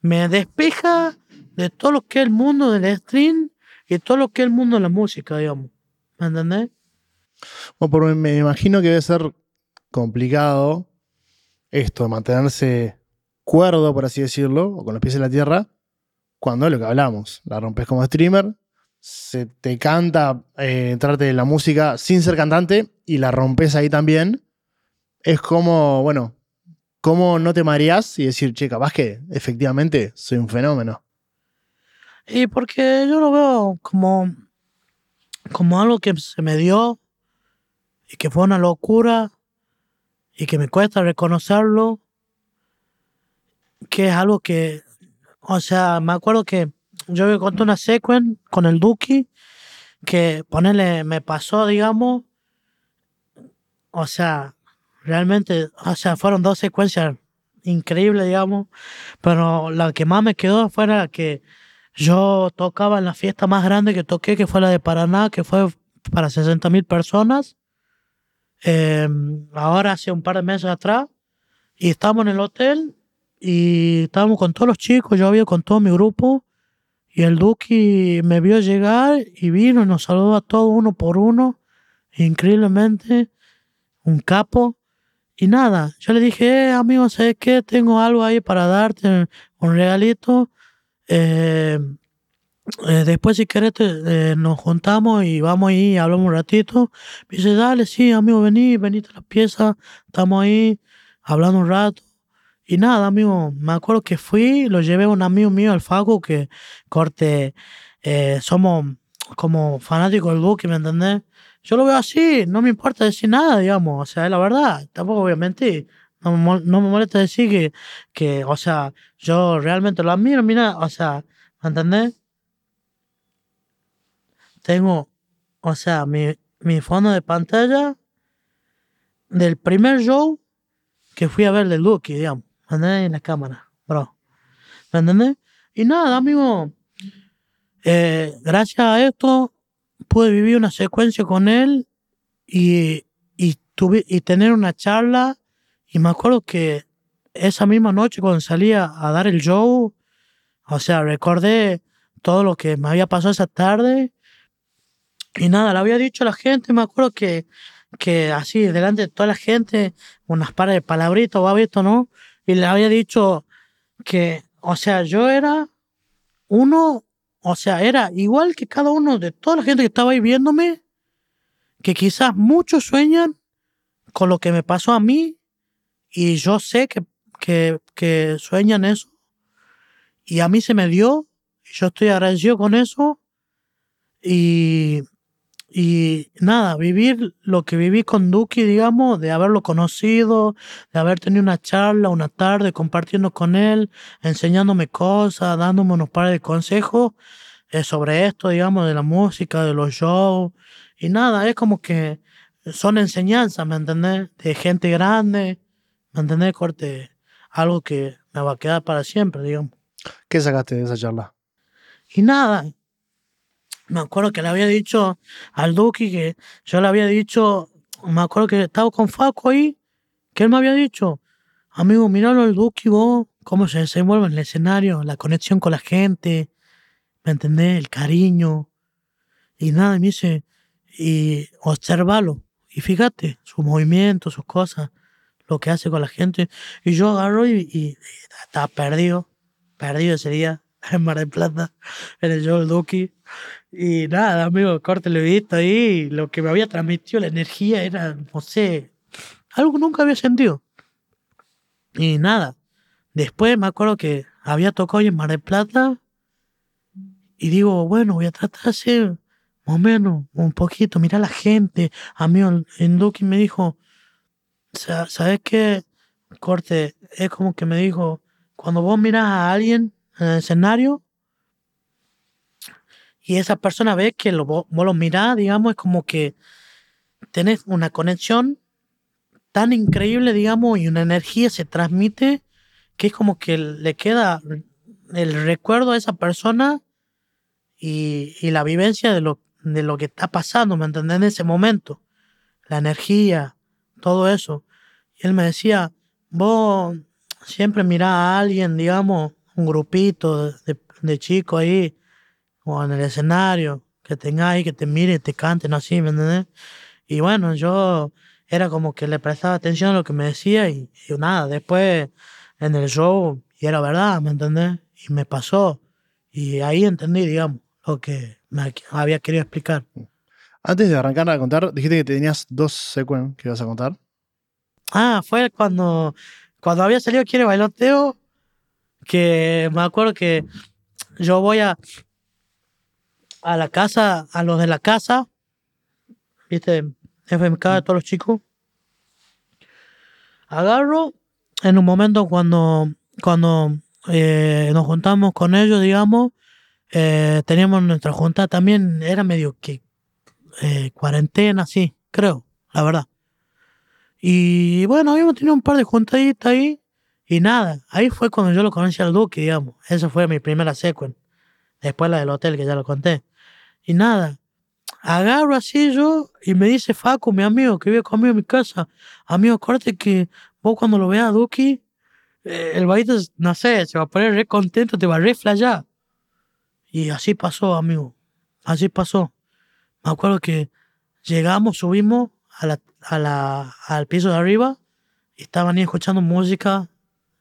Me despeja de todo lo que es el mundo del stream y todo lo que es el mundo de la música, digamos. ¿Me entendés? Bueno, porque me imagino que debe ser complicado esto mantenerse cuerdo, por así decirlo, o con los pies en la tierra, cuando es lo que hablamos. La rompes como streamer, se te canta eh, entrarte en la música sin ser cantante y la rompes ahí también. Es como, bueno, ¿cómo no te mareas y decir, che, capaz que efectivamente soy un fenómeno? Y porque yo lo veo como, como algo que se me dio y que fue una locura y que me cuesta reconocerlo, que es algo que, o sea, me acuerdo que yo me conté una secuencia con el Duki que ponerle me pasó, digamos, o sea, realmente, o sea, fueron dos secuencias increíbles, digamos, pero la que más me quedó fue la que yo tocaba en la fiesta más grande que toqué, que fue la de Paraná, que fue para 60 mil personas. Em, ahora hace un par de meses atrás. Y estábamos en el hotel y estábamos con todos los chicos, yo había con todo mi grupo. Y el Duki me vio llegar y vino y nos saludó a todos uno por uno. Increíblemente, un capo. Y nada, yo le dije, eh, amigo, ¿sabes qué? Tengo algo ahí para darte, un regalito. Eh, eh, después, si querés, eh, nos juntamos y vamos ahí y hablamos un ratito. Me dice, dale, sí, amigo, vení, venite a la pieza. Estamos ahí hablando un rato. Y nada, amigo, me acuerdo que fui, lo llevé a un amigo mío, al Facu, que corte, somos como fanáticos del Duque, ¿me entendés? Yo lo veo así, no me importa decir nada, digamos, o sea, es la verdad, tampoco obviamente no me, no me molesta decir que, que, o sea, yo realmente lo admiro, mira, o sea, ¿me entendés? Tengo, o sea, mi, mi fondo de pantalla del primer show que fui a ver de Lucky, digamos, ¿me entendés? En la cámara, bro. ¿Me entendés? Y nada, amigo, eh, gracias a esto pude vivir una secuencia con él y, y, tuve, y tener una charla y me acuerdo que esa misma noche cuando salía a dar el show, o sea, recordé todo lo que me había pasado esa tarde. Y nada, le había dicho a la gente, me acuerdo que, que así, delante de toda la gente, unas pares de palabritos, va visto, ¿no? Y le había dicho que, o sea, yo era uno, o sea, era igual que cada uno de toda la gente que estaba ahí viéndome, que quizás muchos sueñan con lo que me pasó a mí y yo sé que, que, que sueñan eso. Y a mí se me dio. Y yo estoy agradecido con eso. Y, y nada, vivir lo que viví con Duki, digamos, de haberlo conocido, de haber tenido una charla, una tarde compartiendo con él, enseñándome cosas, dándome unos pares de consejos eh, sobre esto, digamos, de la música, de los shows. Y nada, es como que son enseñanzas, ¿me entendés? De gente grande, ¿Me entendés, Corte? Algo que me va a quedar para siempre, digamos. ¿Qué sacaste de esa charla? Y nada. Me acuerdo que le había dicho al Duki que yo le había dicho, me acuerdo que estaba con Faco ahí, que él me había dicho, amigo, míralo al Duki vos, cómo se desenvuelve en el escenario, la conexión con la gente, ¿me entendés? El cariño. Y nada, me dice, y observalo. Y fíjate, sus movimientos, sus cosas lo que hace con la gente. Y yo agarro y, estaba perdido, perdido ese día en Mar del Plata, en el show del Duki. Y nada, amigo, corte lo visto ahí. Lo que me había transmitido la energía era, no sé, algo que nunca había sentido. Y nada, después me acuerdo que había tocado en Mar del Plata. Y digo, bueno, voy a tratar de hacer más o menos un poquito, mira la gente. Amigo, el Duki me dijo, ¿sabes qué? Corte, es como que me dijo, cuando vos miras a alguien en el escenario y esa persona ve que lo, vos, lo mirás, digamos, es como que tenés una conexión tan increíble, digamos, y una energía se transmite que es como que le queda el recuerdo a esa persona y, la vivencia de lo, de lo que está pasando, ¿me entendés? En ese momento. La energía, todo eso. Y él me decía, vos siempre mirás a alguien, digamos, un grupito de, de chicos ahí, o en el escenario, que tengáis, que te miren, te canten así, ¿me entendés? Y bueno, yo era como que le prestaba atención a lo que me decía y, y nada, después en el show, y era verdad, ¿me entendés? Y me pasó. Y ahí entendí, digamos, lo que me había querido explicar. Antes de arrancar a contar, dijiste que tenías dos secuencias que ibas a contar. Ah, fue cuando, cuando había salido Quiere Bailoteo, que me acuerdo que yo voy a, a la casa, a los de la casa, viste, FMK de todos los chicos. Agarro en un momento cuando, cuando eh, nos juntamos con ellos, digamos, eh, teníamos nuestra junta también, era medio que eh, cuarentena, sí, creo, la verdad. Y bueno, habíamos tenido un par de juntaditas ahí y nada, ahí fue cuando yo lo conocí al Duque, digamos. Esa fue mi primera secuencia. Después la del hotel, que ya lo conté. Y nada, agarro así yo y me dice Facu, mi amigo, que vive conmigo en mi casa, amigo, acuérdate que vos cuando lo veas a Duki, eh, el vaito, no sé, se va a poner re contento, te va a re flayar. Y así pasó, amigo. Así pasó. Me acuerdo que llegamos, subimos a la, a la, al piso de arriba y estaban ahí escuchando música,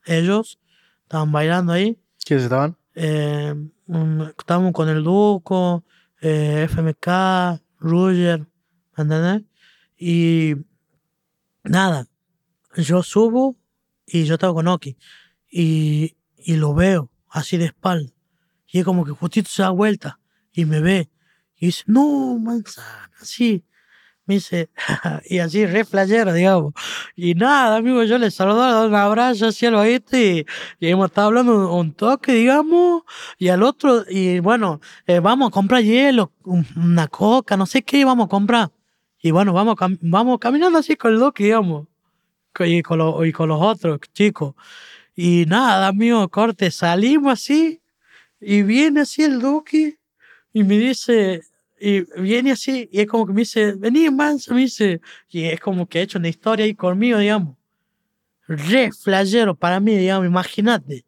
ellos, estaban bailando ahí. ¿Quiénes estaban? Eh, mm, estábamos con el Duco, eh, FMK, Roger, ¿me? Y nada, yo subo y yo estaba con Oki y, y lo veo así de espalda. Y es como que justito se da vuelta y me ve y dice, no, manzana, así. Me dice, y así re playero, digamos. Y nada, amigo, yo le saludo, un abrazo así al oído y, y hemos estado hablando un, toque, digamos, y al otro, y bueno, eh, vamos a comprar hielo, una coca, no sé qué vamos a comprar. Y bueno, vamos, vamos caminando así con el Doki, digamos, y con, y con los otros chicos. Y nada, amigo, corte, salimos así, y viene así el Doki y me dice, y viene así, y es como que me dice, vení, manso, me dice, y es como que ha hecho una historia ahí conmigo, digamos. Re flayero para mí, digamos, imagínate.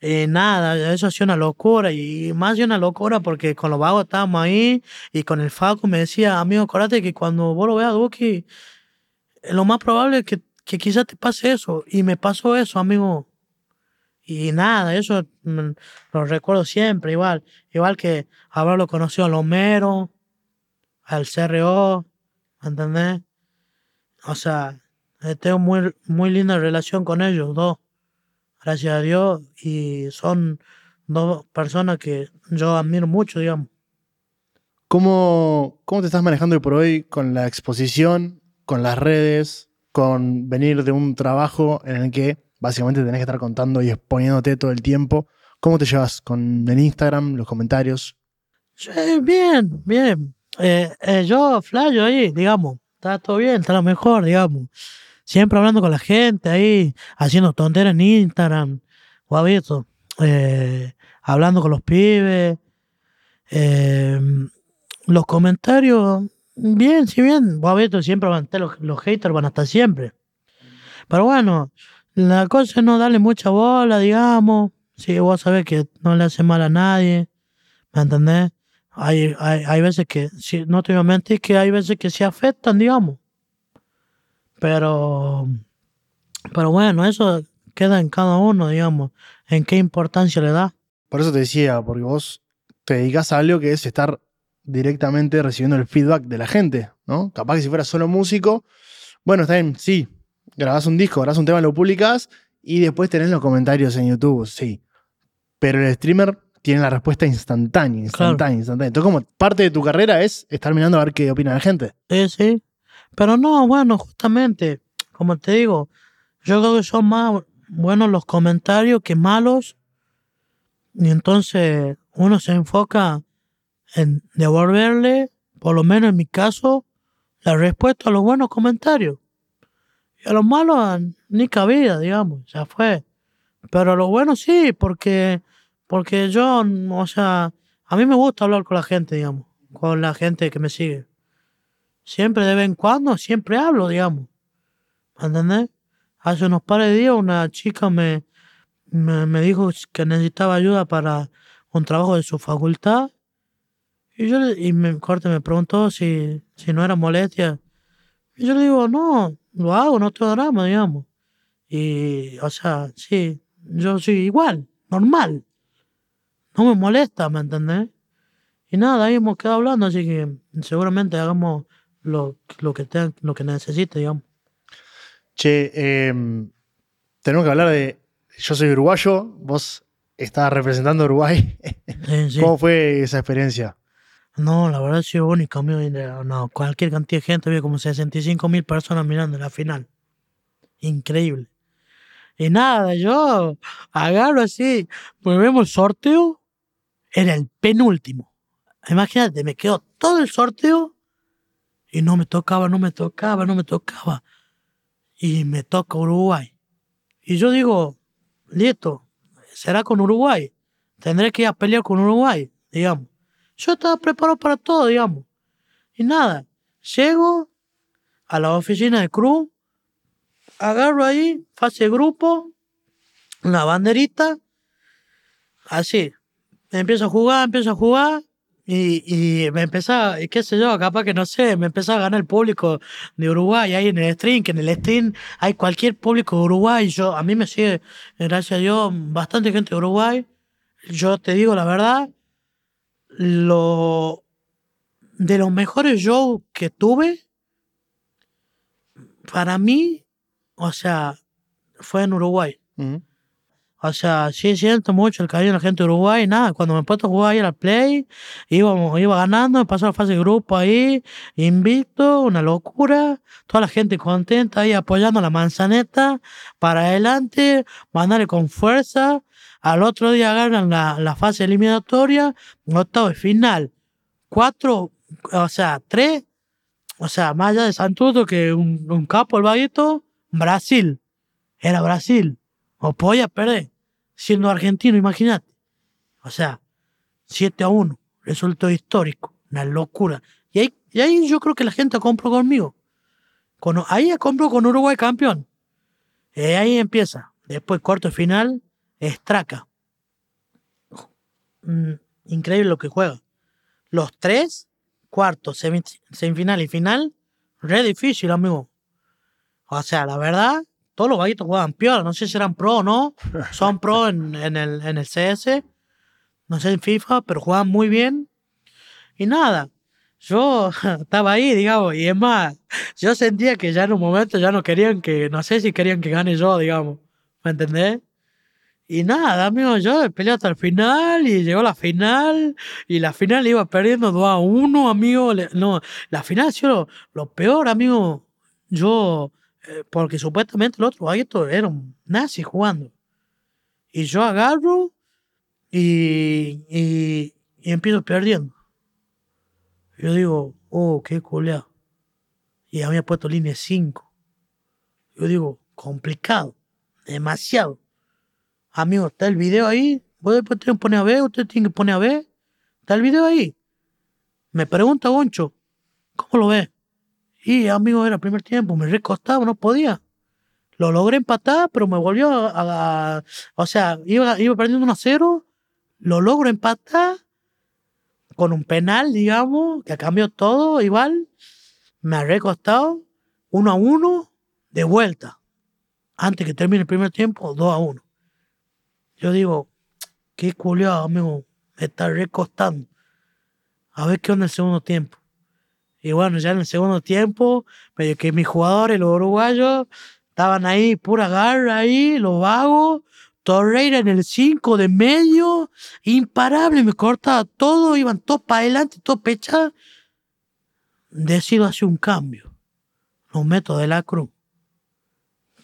Eh, nada, eso ha sido una locura, y más de una locura porque con los vagos estábamos ahí, y con el Faco me decía, amigo, acuérdate que cuando vos lo veas, Duki, lo más probable es que, que quizás te pase eso, y me pasó eso, amigo. Y nada, eso mm, lo recuerdo siempre, igual. Igual que haberlo conocido al Homero, al CRO, ¿entendés? O sea, eh, tengo muy, muy linda relación con ellos dos, gracias a Dios, y son dos personas que yo admiro mucho, digamos. ¿Cómo, cómo te estás manejando hoy por hoy con la exposición, con las redes, con venir de un trabajo en el que básicamente tenés que estar contando y exponiéndote todo el tiempo. ¿Cómo te llevas con el Instagram, los comentarios? bien, bien. Eh, eh, yo flayo ahí, digamos. Está todo bien, está lo mejor, digamos. Siempre hablando con la gente ahí, haciendo tonteras en Instagram, guavito. Eh, hablando con los pibes. los comentarios, bien, sí, bien. Guavito, siempre van a estar, los, los haters van a estar siempre. Pero bueno, la cosa es no darle mucha bola, digamos. Si vos sabés que no le hace mal a nadie, ¿me entendés? Hay, hay, hay veces que, si, no te voy a mentir, que hay veces que se afectan, digamos. Pero, pero bueno, eso queda en cada uno, digamos, en qué importancia le da. Por eso te decía, porque vos te dedicas a algo que es estar directamente recibiendo el feedback de la gente, ¿no? Capaz que si fuera solo músico, bueno, está bien, sí, grabás un disco, grabás un tema, lo publicas y después tenés los comentarios en YouTube, sí. Pero el streamer tiene la respuesta instantánea, instantánea, instantánea. Entonces, como parte de tu carrera es estar mirando a ver qué opina la gente. Sí, sí. Pero no, bueno, justamente, como te digo, yo creo que son más buenos los comentarios que malos. Y entonces uno se enfoca en devolverle, por lo menos en mi caso, la respuesta a los buenos comentarios. A los malos ni cabida, digamos, ya fue. Pero a los buenos sí, porque, porque yo, o sea, a mí me gusta hablar con la gente, digamos, con la gente que me sigue. Siempre de vez en cuando, siempre hablo, digamos. ¿Me entendés? Hace unos pares de días una chica me, me, dijo que necesitaba ayuda para un trabajo de su facultad. Y yo y me corte me preguntó si, si no era molestia Y yo le digo, no, lo hago, no tengo drama, digamos. Y, o sea, sí, yo soy igual, normal. No me molesta, ¿me entendés? Y nada, ahí hemos quedado hablando, así que seguramente hagamos lo, lo que te, lo que necesite, digamos. Che, em, tenemos que hablar de. Yo soy uruguayo, vos estás representando a Uruguay. Sí, sí. ¿Cómo fue esa experiencia? No, la verdad amigo. y de- No, cualquier cantidad de gente, había como 65 mil personas mirando la final. Increíble. Y nada, yo agarro así, pues vemos el sorteo, era el penúltimo. Imagínate, me quedó todo el sorteo y no me tocaba, no me tocaba, no me tocaba. Y me toca Uruguay. Y yo digo, listo, será con Uruguay. Tendré que ir a pelear con Uruguay, digamos. Yo estaba preparado para todo, digamos. Y nada, llego a la oficina de Cruz, agarro ahí, fase grupo, una banderita, así. Empiezo a jugar, empiezo a jugar, y, y me empezaba, qué sé yo, capaz que no sé, me empezaba a ganar el público de Uruguay ahí en el stream, que en el stream hay cualquier público de Uruguay. Yo, a mí me sigue, gracias a Dios, bastante gente de Uruguay. Yo te digo la verdad, lo de los mejores shows que tuve, para mí, o sea, fue en Uruguay. O sea, sí siento mucho el cariño de la gente de Uruguay. Nada, cuando me he puesto a jugar ahí a la Play, íbamos, iba ganando, me pasó la fase de grupo ahí, invicto, una locura. Toda la gente contenta ahí apoyando la manzaneta para adelante, mandarle con fuerza. Al otro día ganan la, fase eliminatoria, octavo de final. Cuatro, o sea, tres, o sea, más allá de Santuto que un, capo, el vaguito, Brasil. Era Brasil. O podía perder siendo argentino, imagínate. O sea, 7 a 1, resultado histórico, una locura. Y ahí, y ahí yo creo que la gente compró conmigo. Con, ahí compró con Uruguay campeón. Y ahí empieza. Después, cuarto final, Estraca. Mm, increíble lo que juega. Los tres, cuarto, semi- semifinal y final, re difícil, amigo. O sea, la verdad, todos los vaguitos juegan piola. No sé si eran pro o no. Son pro en, en el, en el CS. No sé en FIFA, pero juegan muy bien. Y nada, yo estaba ahí, digamos, y es más, yo sentía que ya en un momento ya no querían que, no sé si querían que gane yo, digamos. ¿Me entendés? Y nada, amigo, yo peleé hasta el final y llegó la final y la final iba perdiendo 2 a 1, amigo. No, la final ha sido lo, lo peor, amigo. Yo, porque supuestamente el otro vaguito era un nazi jugando. Y yo agarro y, y, empiezo perdiendo. Yo digo, oh, qué culeado. Y había puesto línea 5. Yo digo, complicado, demasiado. Amigo, está el video ahí. Vos después tienen que poner a ver, usted tiene que poner a ver. Está el video ahí. Me pregunta Goncho, ¿cómo lo ves? Y amigo, era el primer tiempo, me recostaba, no podía. Lo logré empatar, pero me volvió a. a- o sea, iba, iba perdiendo 1 a 0, lo logro empatar con un penal, digamos, que cambió todo igual. Me ha recostado 1 a 1 de vuelta. Antes que termine el primer tiempo, 2 a 1. Yo digo, qué culiado, amigo, me está recostando. A ver qué onda el segundo tiempo. Y bueno, ya en el segundo tiempo, medio que mis jugadores, los uruguayos, estaban ahí, pura garra ahí, los vagos. Torreira en el 5 de medio, imparable, me cortaba todo, iban todos para adelante, todos pechados. Decido hacer un cambio. Los meto de la cruz.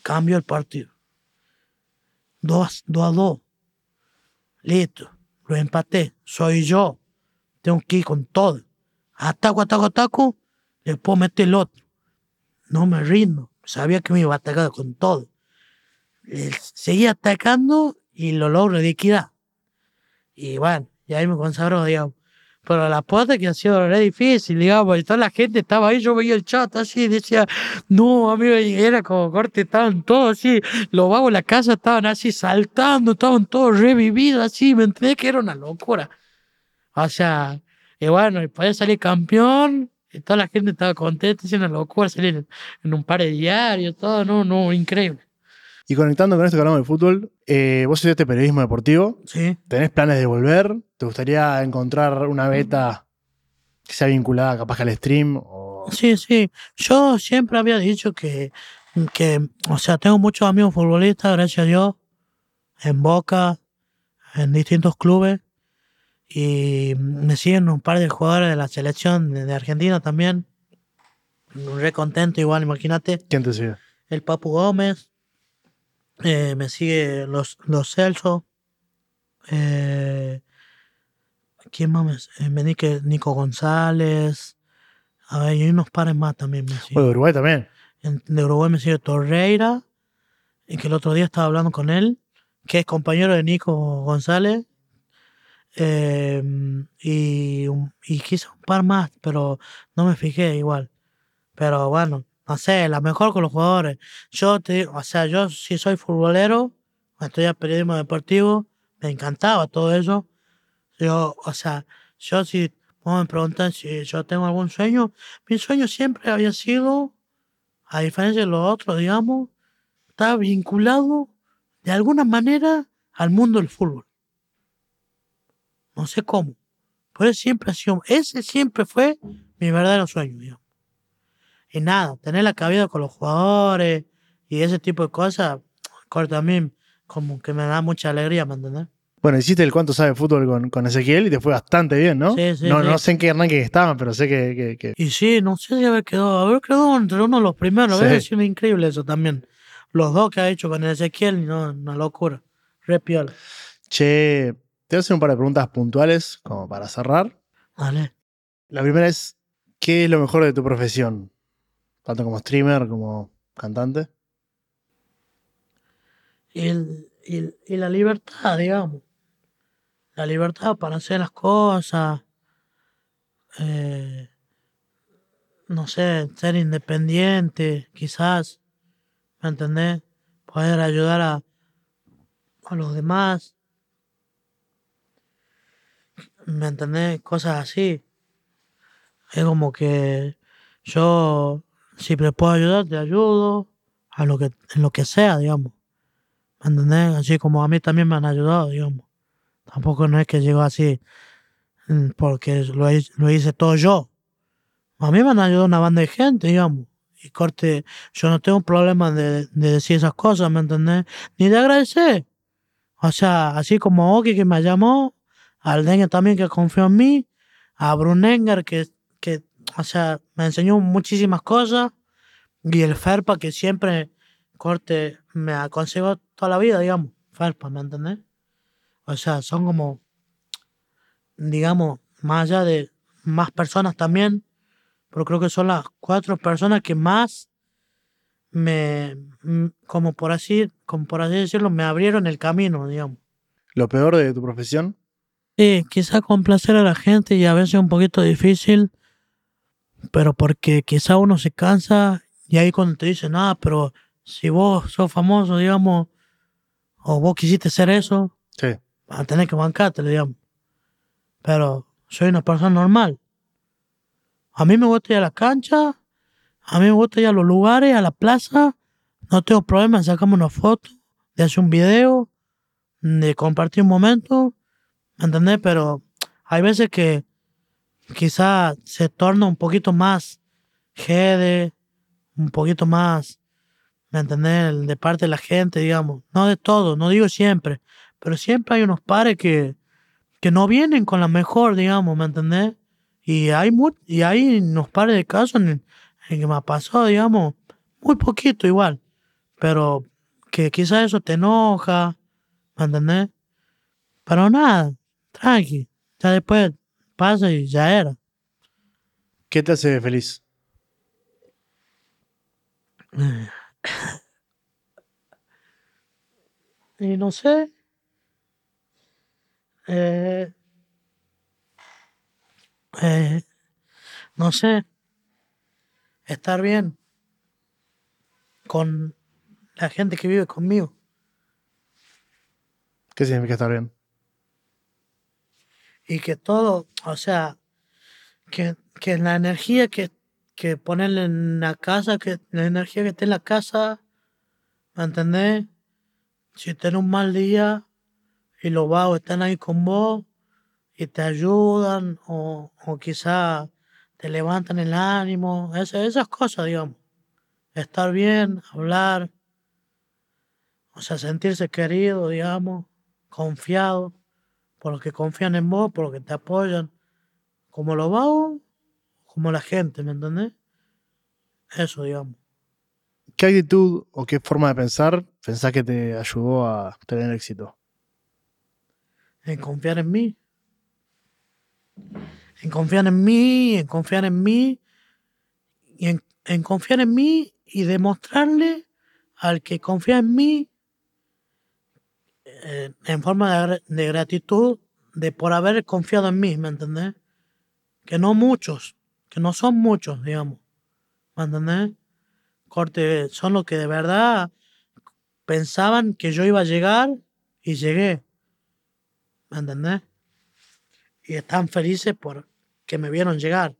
Cambio el partido. 2 a 2. Listo. Lo empaté. Soy yo. Tengo que ir con todo. Ataco, ataco, ataco. Puedo meter el otro. No me rindo. Sabía que me iba a atacar con todo. Seguí atacando y lo logro liquidar. Y bueno, y ahí me consagró, digamos. Pero la puerta que ha sido re difícil, digamos, y toda la gente estaba ahí, yo veía el chat así, decía, no, amigo, era como corte, estaban todos así, los vagos de la casa estaban así saltando, estaban todos revividos así, me entendés que era una locura. O sea, y bueno, y podía salir campeón, Y toda la gente estaba contenta, es una locura salir en, un par de diarios, todo, no, no, increíble. Y conectando con esto que hablamos de fútbol, eh, vos estudiaste periodismo deportivo. Sí. ¿Tenés planes de volver? ¿Te gustaría encontrar una beta que sea vinculada capaz que al stream? O... Sí, sí. Yo siempre había dicho que, que, o sea, tengo muchos amigos futbolistas, gracias a Dios, en Boca, en distintos clubes. Y me siguen un par de jugadores de la selección de Argentina también. Re contento igual, imagínate. ¿Quién te sigue? El Papu Gómez. eh, me sigue los, los Celso. Eh, ¿Quién más me, dice Nico González. A ver, y unos pares más también me siguen. De Uruguay también. En- de Uruguay me sigue Torreira, y que el otro día estaba hablando con él, que es compañero de Nico González, eh, y, y quizá un par más, pero no me fijé igual. Pero bueno, no sé, la mejor con los jugadores. Yo te o sea, yo si soy futbolero, estudié periodismo deportivo, me encantaba todo eso. Yo, o sea, yo si me preguntan si yo tengo algún sueño, mi sueño siempre había sido a diferencia de los otros, digamos, está vinculado de alguna manera al mundo del fútbol. No sé cómo. Pero siempre ha sido, ese siempre fue mi verdadero sueño, digamos. Y nada, tener la cabida con los jugadores y ese tipo de cosas, corto a mí como que me da mucha alegría, ¿me entendés? Bueno, hiciste el cuánto sabe fútbol con, con Ezequiel y te fue bastante bien, ¿no? Sí, sí, no, sí. no sé en qué ranking estaban, pero sé que, que- que- Y sí, no sé si haber quedado, haber quedado entre uno de los primeros, es sido increíble eso también. Los dos que ha hecho con Ezequiel, no, una locura. Re piola. Che, te voy a hacer un par de preguntas puntuales como para cerrar. Dale. La primera es, ¿qué es lo mejor de tu profesión? Tanto como streamer como cantante. Y, el- y el- y la libertad, digamos. La libertad para hacer las cosas. eh, no sé, ser independiente, quizás. ¿Me entendés? Poder ayudar a, a los demás. ¿Me entendés? Cosas así. Es como que yo, si me puedo ayudar, te ayudo. A lo que, en lo que sea, digamos. ¿Me entendés? Así como a mí también me han ayudado, digamos. Tampoco no es que llegó así mm, porque lo, hi- lo hice todo yo. A mí me han ayudado una banda de gente, digamos. Y corte, yo no tengo problema de, de decir esas cosas, ¿me entendés? Ni de agradecer. O sea, así como Oki que me llamó, al Dengue también que confió en mí, a Brunenger que, que, o sea, me enseñó muchísimas cosas, y el Ferpa que siempre, corte, me aconsejó toda la vida, digamos. Ferpa, ¿me entendés? O sea, son como, digamos, más allá de más personas también, pero creo que son las cuatro personas que más me, como por así, como por así decirlo, me abrieron el camino, digamos. Lo peor de tu profesión. Sí, quizá complacer a la gente y a veces un poquito difícil, pero porque quizá uno se cansa y ahí cuando te dicen, ah, pero si vos sos famoso, digamos, o vos quisiste ser eso, Sí. vas a tener que bancarte, digamos. Pero soy una persona normal. A mí me gusta ir a la cancha, a mí me gusta ir a los lugares, a la plaza, no tengo problema, sacamos una foto, de hacer un video, de compartir un momento, ¿me entendés? Pero hay veces que quizá se torna un poquito más jede, un poquito más, ¿me entendés? De parte de la gente, digamos. No de todo, no digo siempre, pero siempre hay unos pares que, que no vienen con la mejor, digamos, ¿me entendés? Y hay, mu- y hay unos pares de casos en, en que me pasado, digamos, muy poquito igual, pero que quizás eso te enoja, ¿me entendés? Pero nada, tranqui, ya después pasa y ya era. ¿Qué te hace feliz? Y no sé. Eh, eh, no sé. Estar bien con la gente que vive conmigo. ¿Qué significa estar bien? Y que todo, o sea, que, que la energía que, que ponerle en la casa, que la energía que esté en la casa, ¿me entendés? Si tenés un mal día y los vagos están ahí con vos y te ayudan o, o quizá te levantan el ánimo, esas, esas cosas, digamos. Estar bien, hablar, o sea, sentirse querido, digamos, confiado, por los que confían en vos, por los que te apoyan, como los vagos, como la gente, ¿me entendés? Eso, digamos. ¿Qué actitud o qué forma de pensar pensás que te ayudó a tener éxito? En confiar en mí. En confiar en mí, en confiar en mí, y en, en confiar en mí y demostrarle al que confía en mí eh, en forma de, de gratitud de por haber confiado en mí, ¿me entendés? Que no muchos, que no son muchos, digamos, ¿me entendés? Corte, son los que de verdad pensaban que yo iba a llegar y llegué, ¿me entendés? Y están felices por que me vieron llegar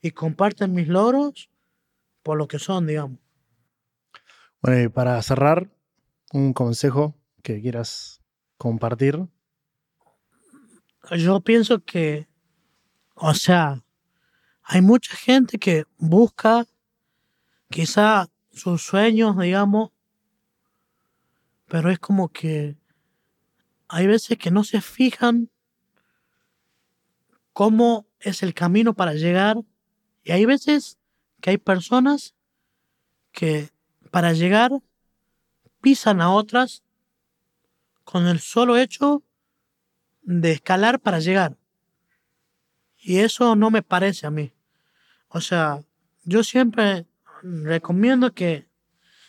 y comparten mis logros por lo que son, digamos. Bueno, y para cerrar, un consejo que quieras compartir. Yo pienso que, o sea, hay mucha gente que busca quizá sus sueños, digamos, pero es como que hay veces que no se fijan cómo es el camino para llegar y hay veces que hay personas que para llegar pisan a otras con el solo hecho de escalar para llegar. Y eso no me parece a mí. O sea, yo siempre recomiendo que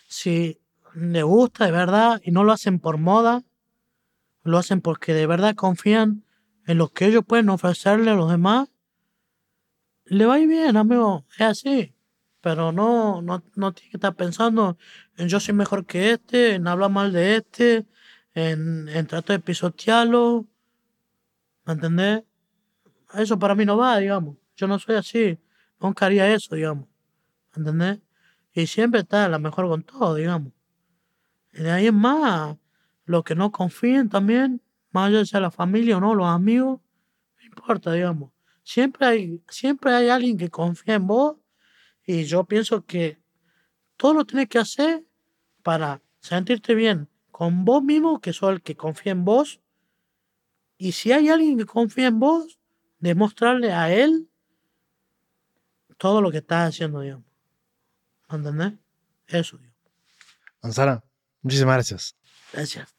si le gusta de verdad y no lo hacen por moda, lo hacen porque de verdad confían en lo que ellos pueden ofrecerle a los demás, le va bien, amigo, es así. Pero no, no, no tiene que estar pensando en yo soy mejor que este, en hablar mal de este, en, en tratar de pisotearlo. ¿Me entendés? Eso para mí no va, digamos. Yo no soy así. Nunca haría eso, digamos. ¿Me entendés? Y siempre está la mejor con todo, digamos. Y de ahí en más, los que no confíen también, más allá sea la familia o no, los amigos, no importa, digamos. Siempre hay, siempre hay alguien que confía en vos y yo pienso que todo lo tienes que hacer para sentirte bien con vos mismo, que sos el que confía en vos. Y si hay alguien que confía en vos, demostrarle a él todo lo que estás haciendo, digamos. ¿Me ¿Entendés? Eso, digamos. Gonzalo, muchísimas gracias. Gracias.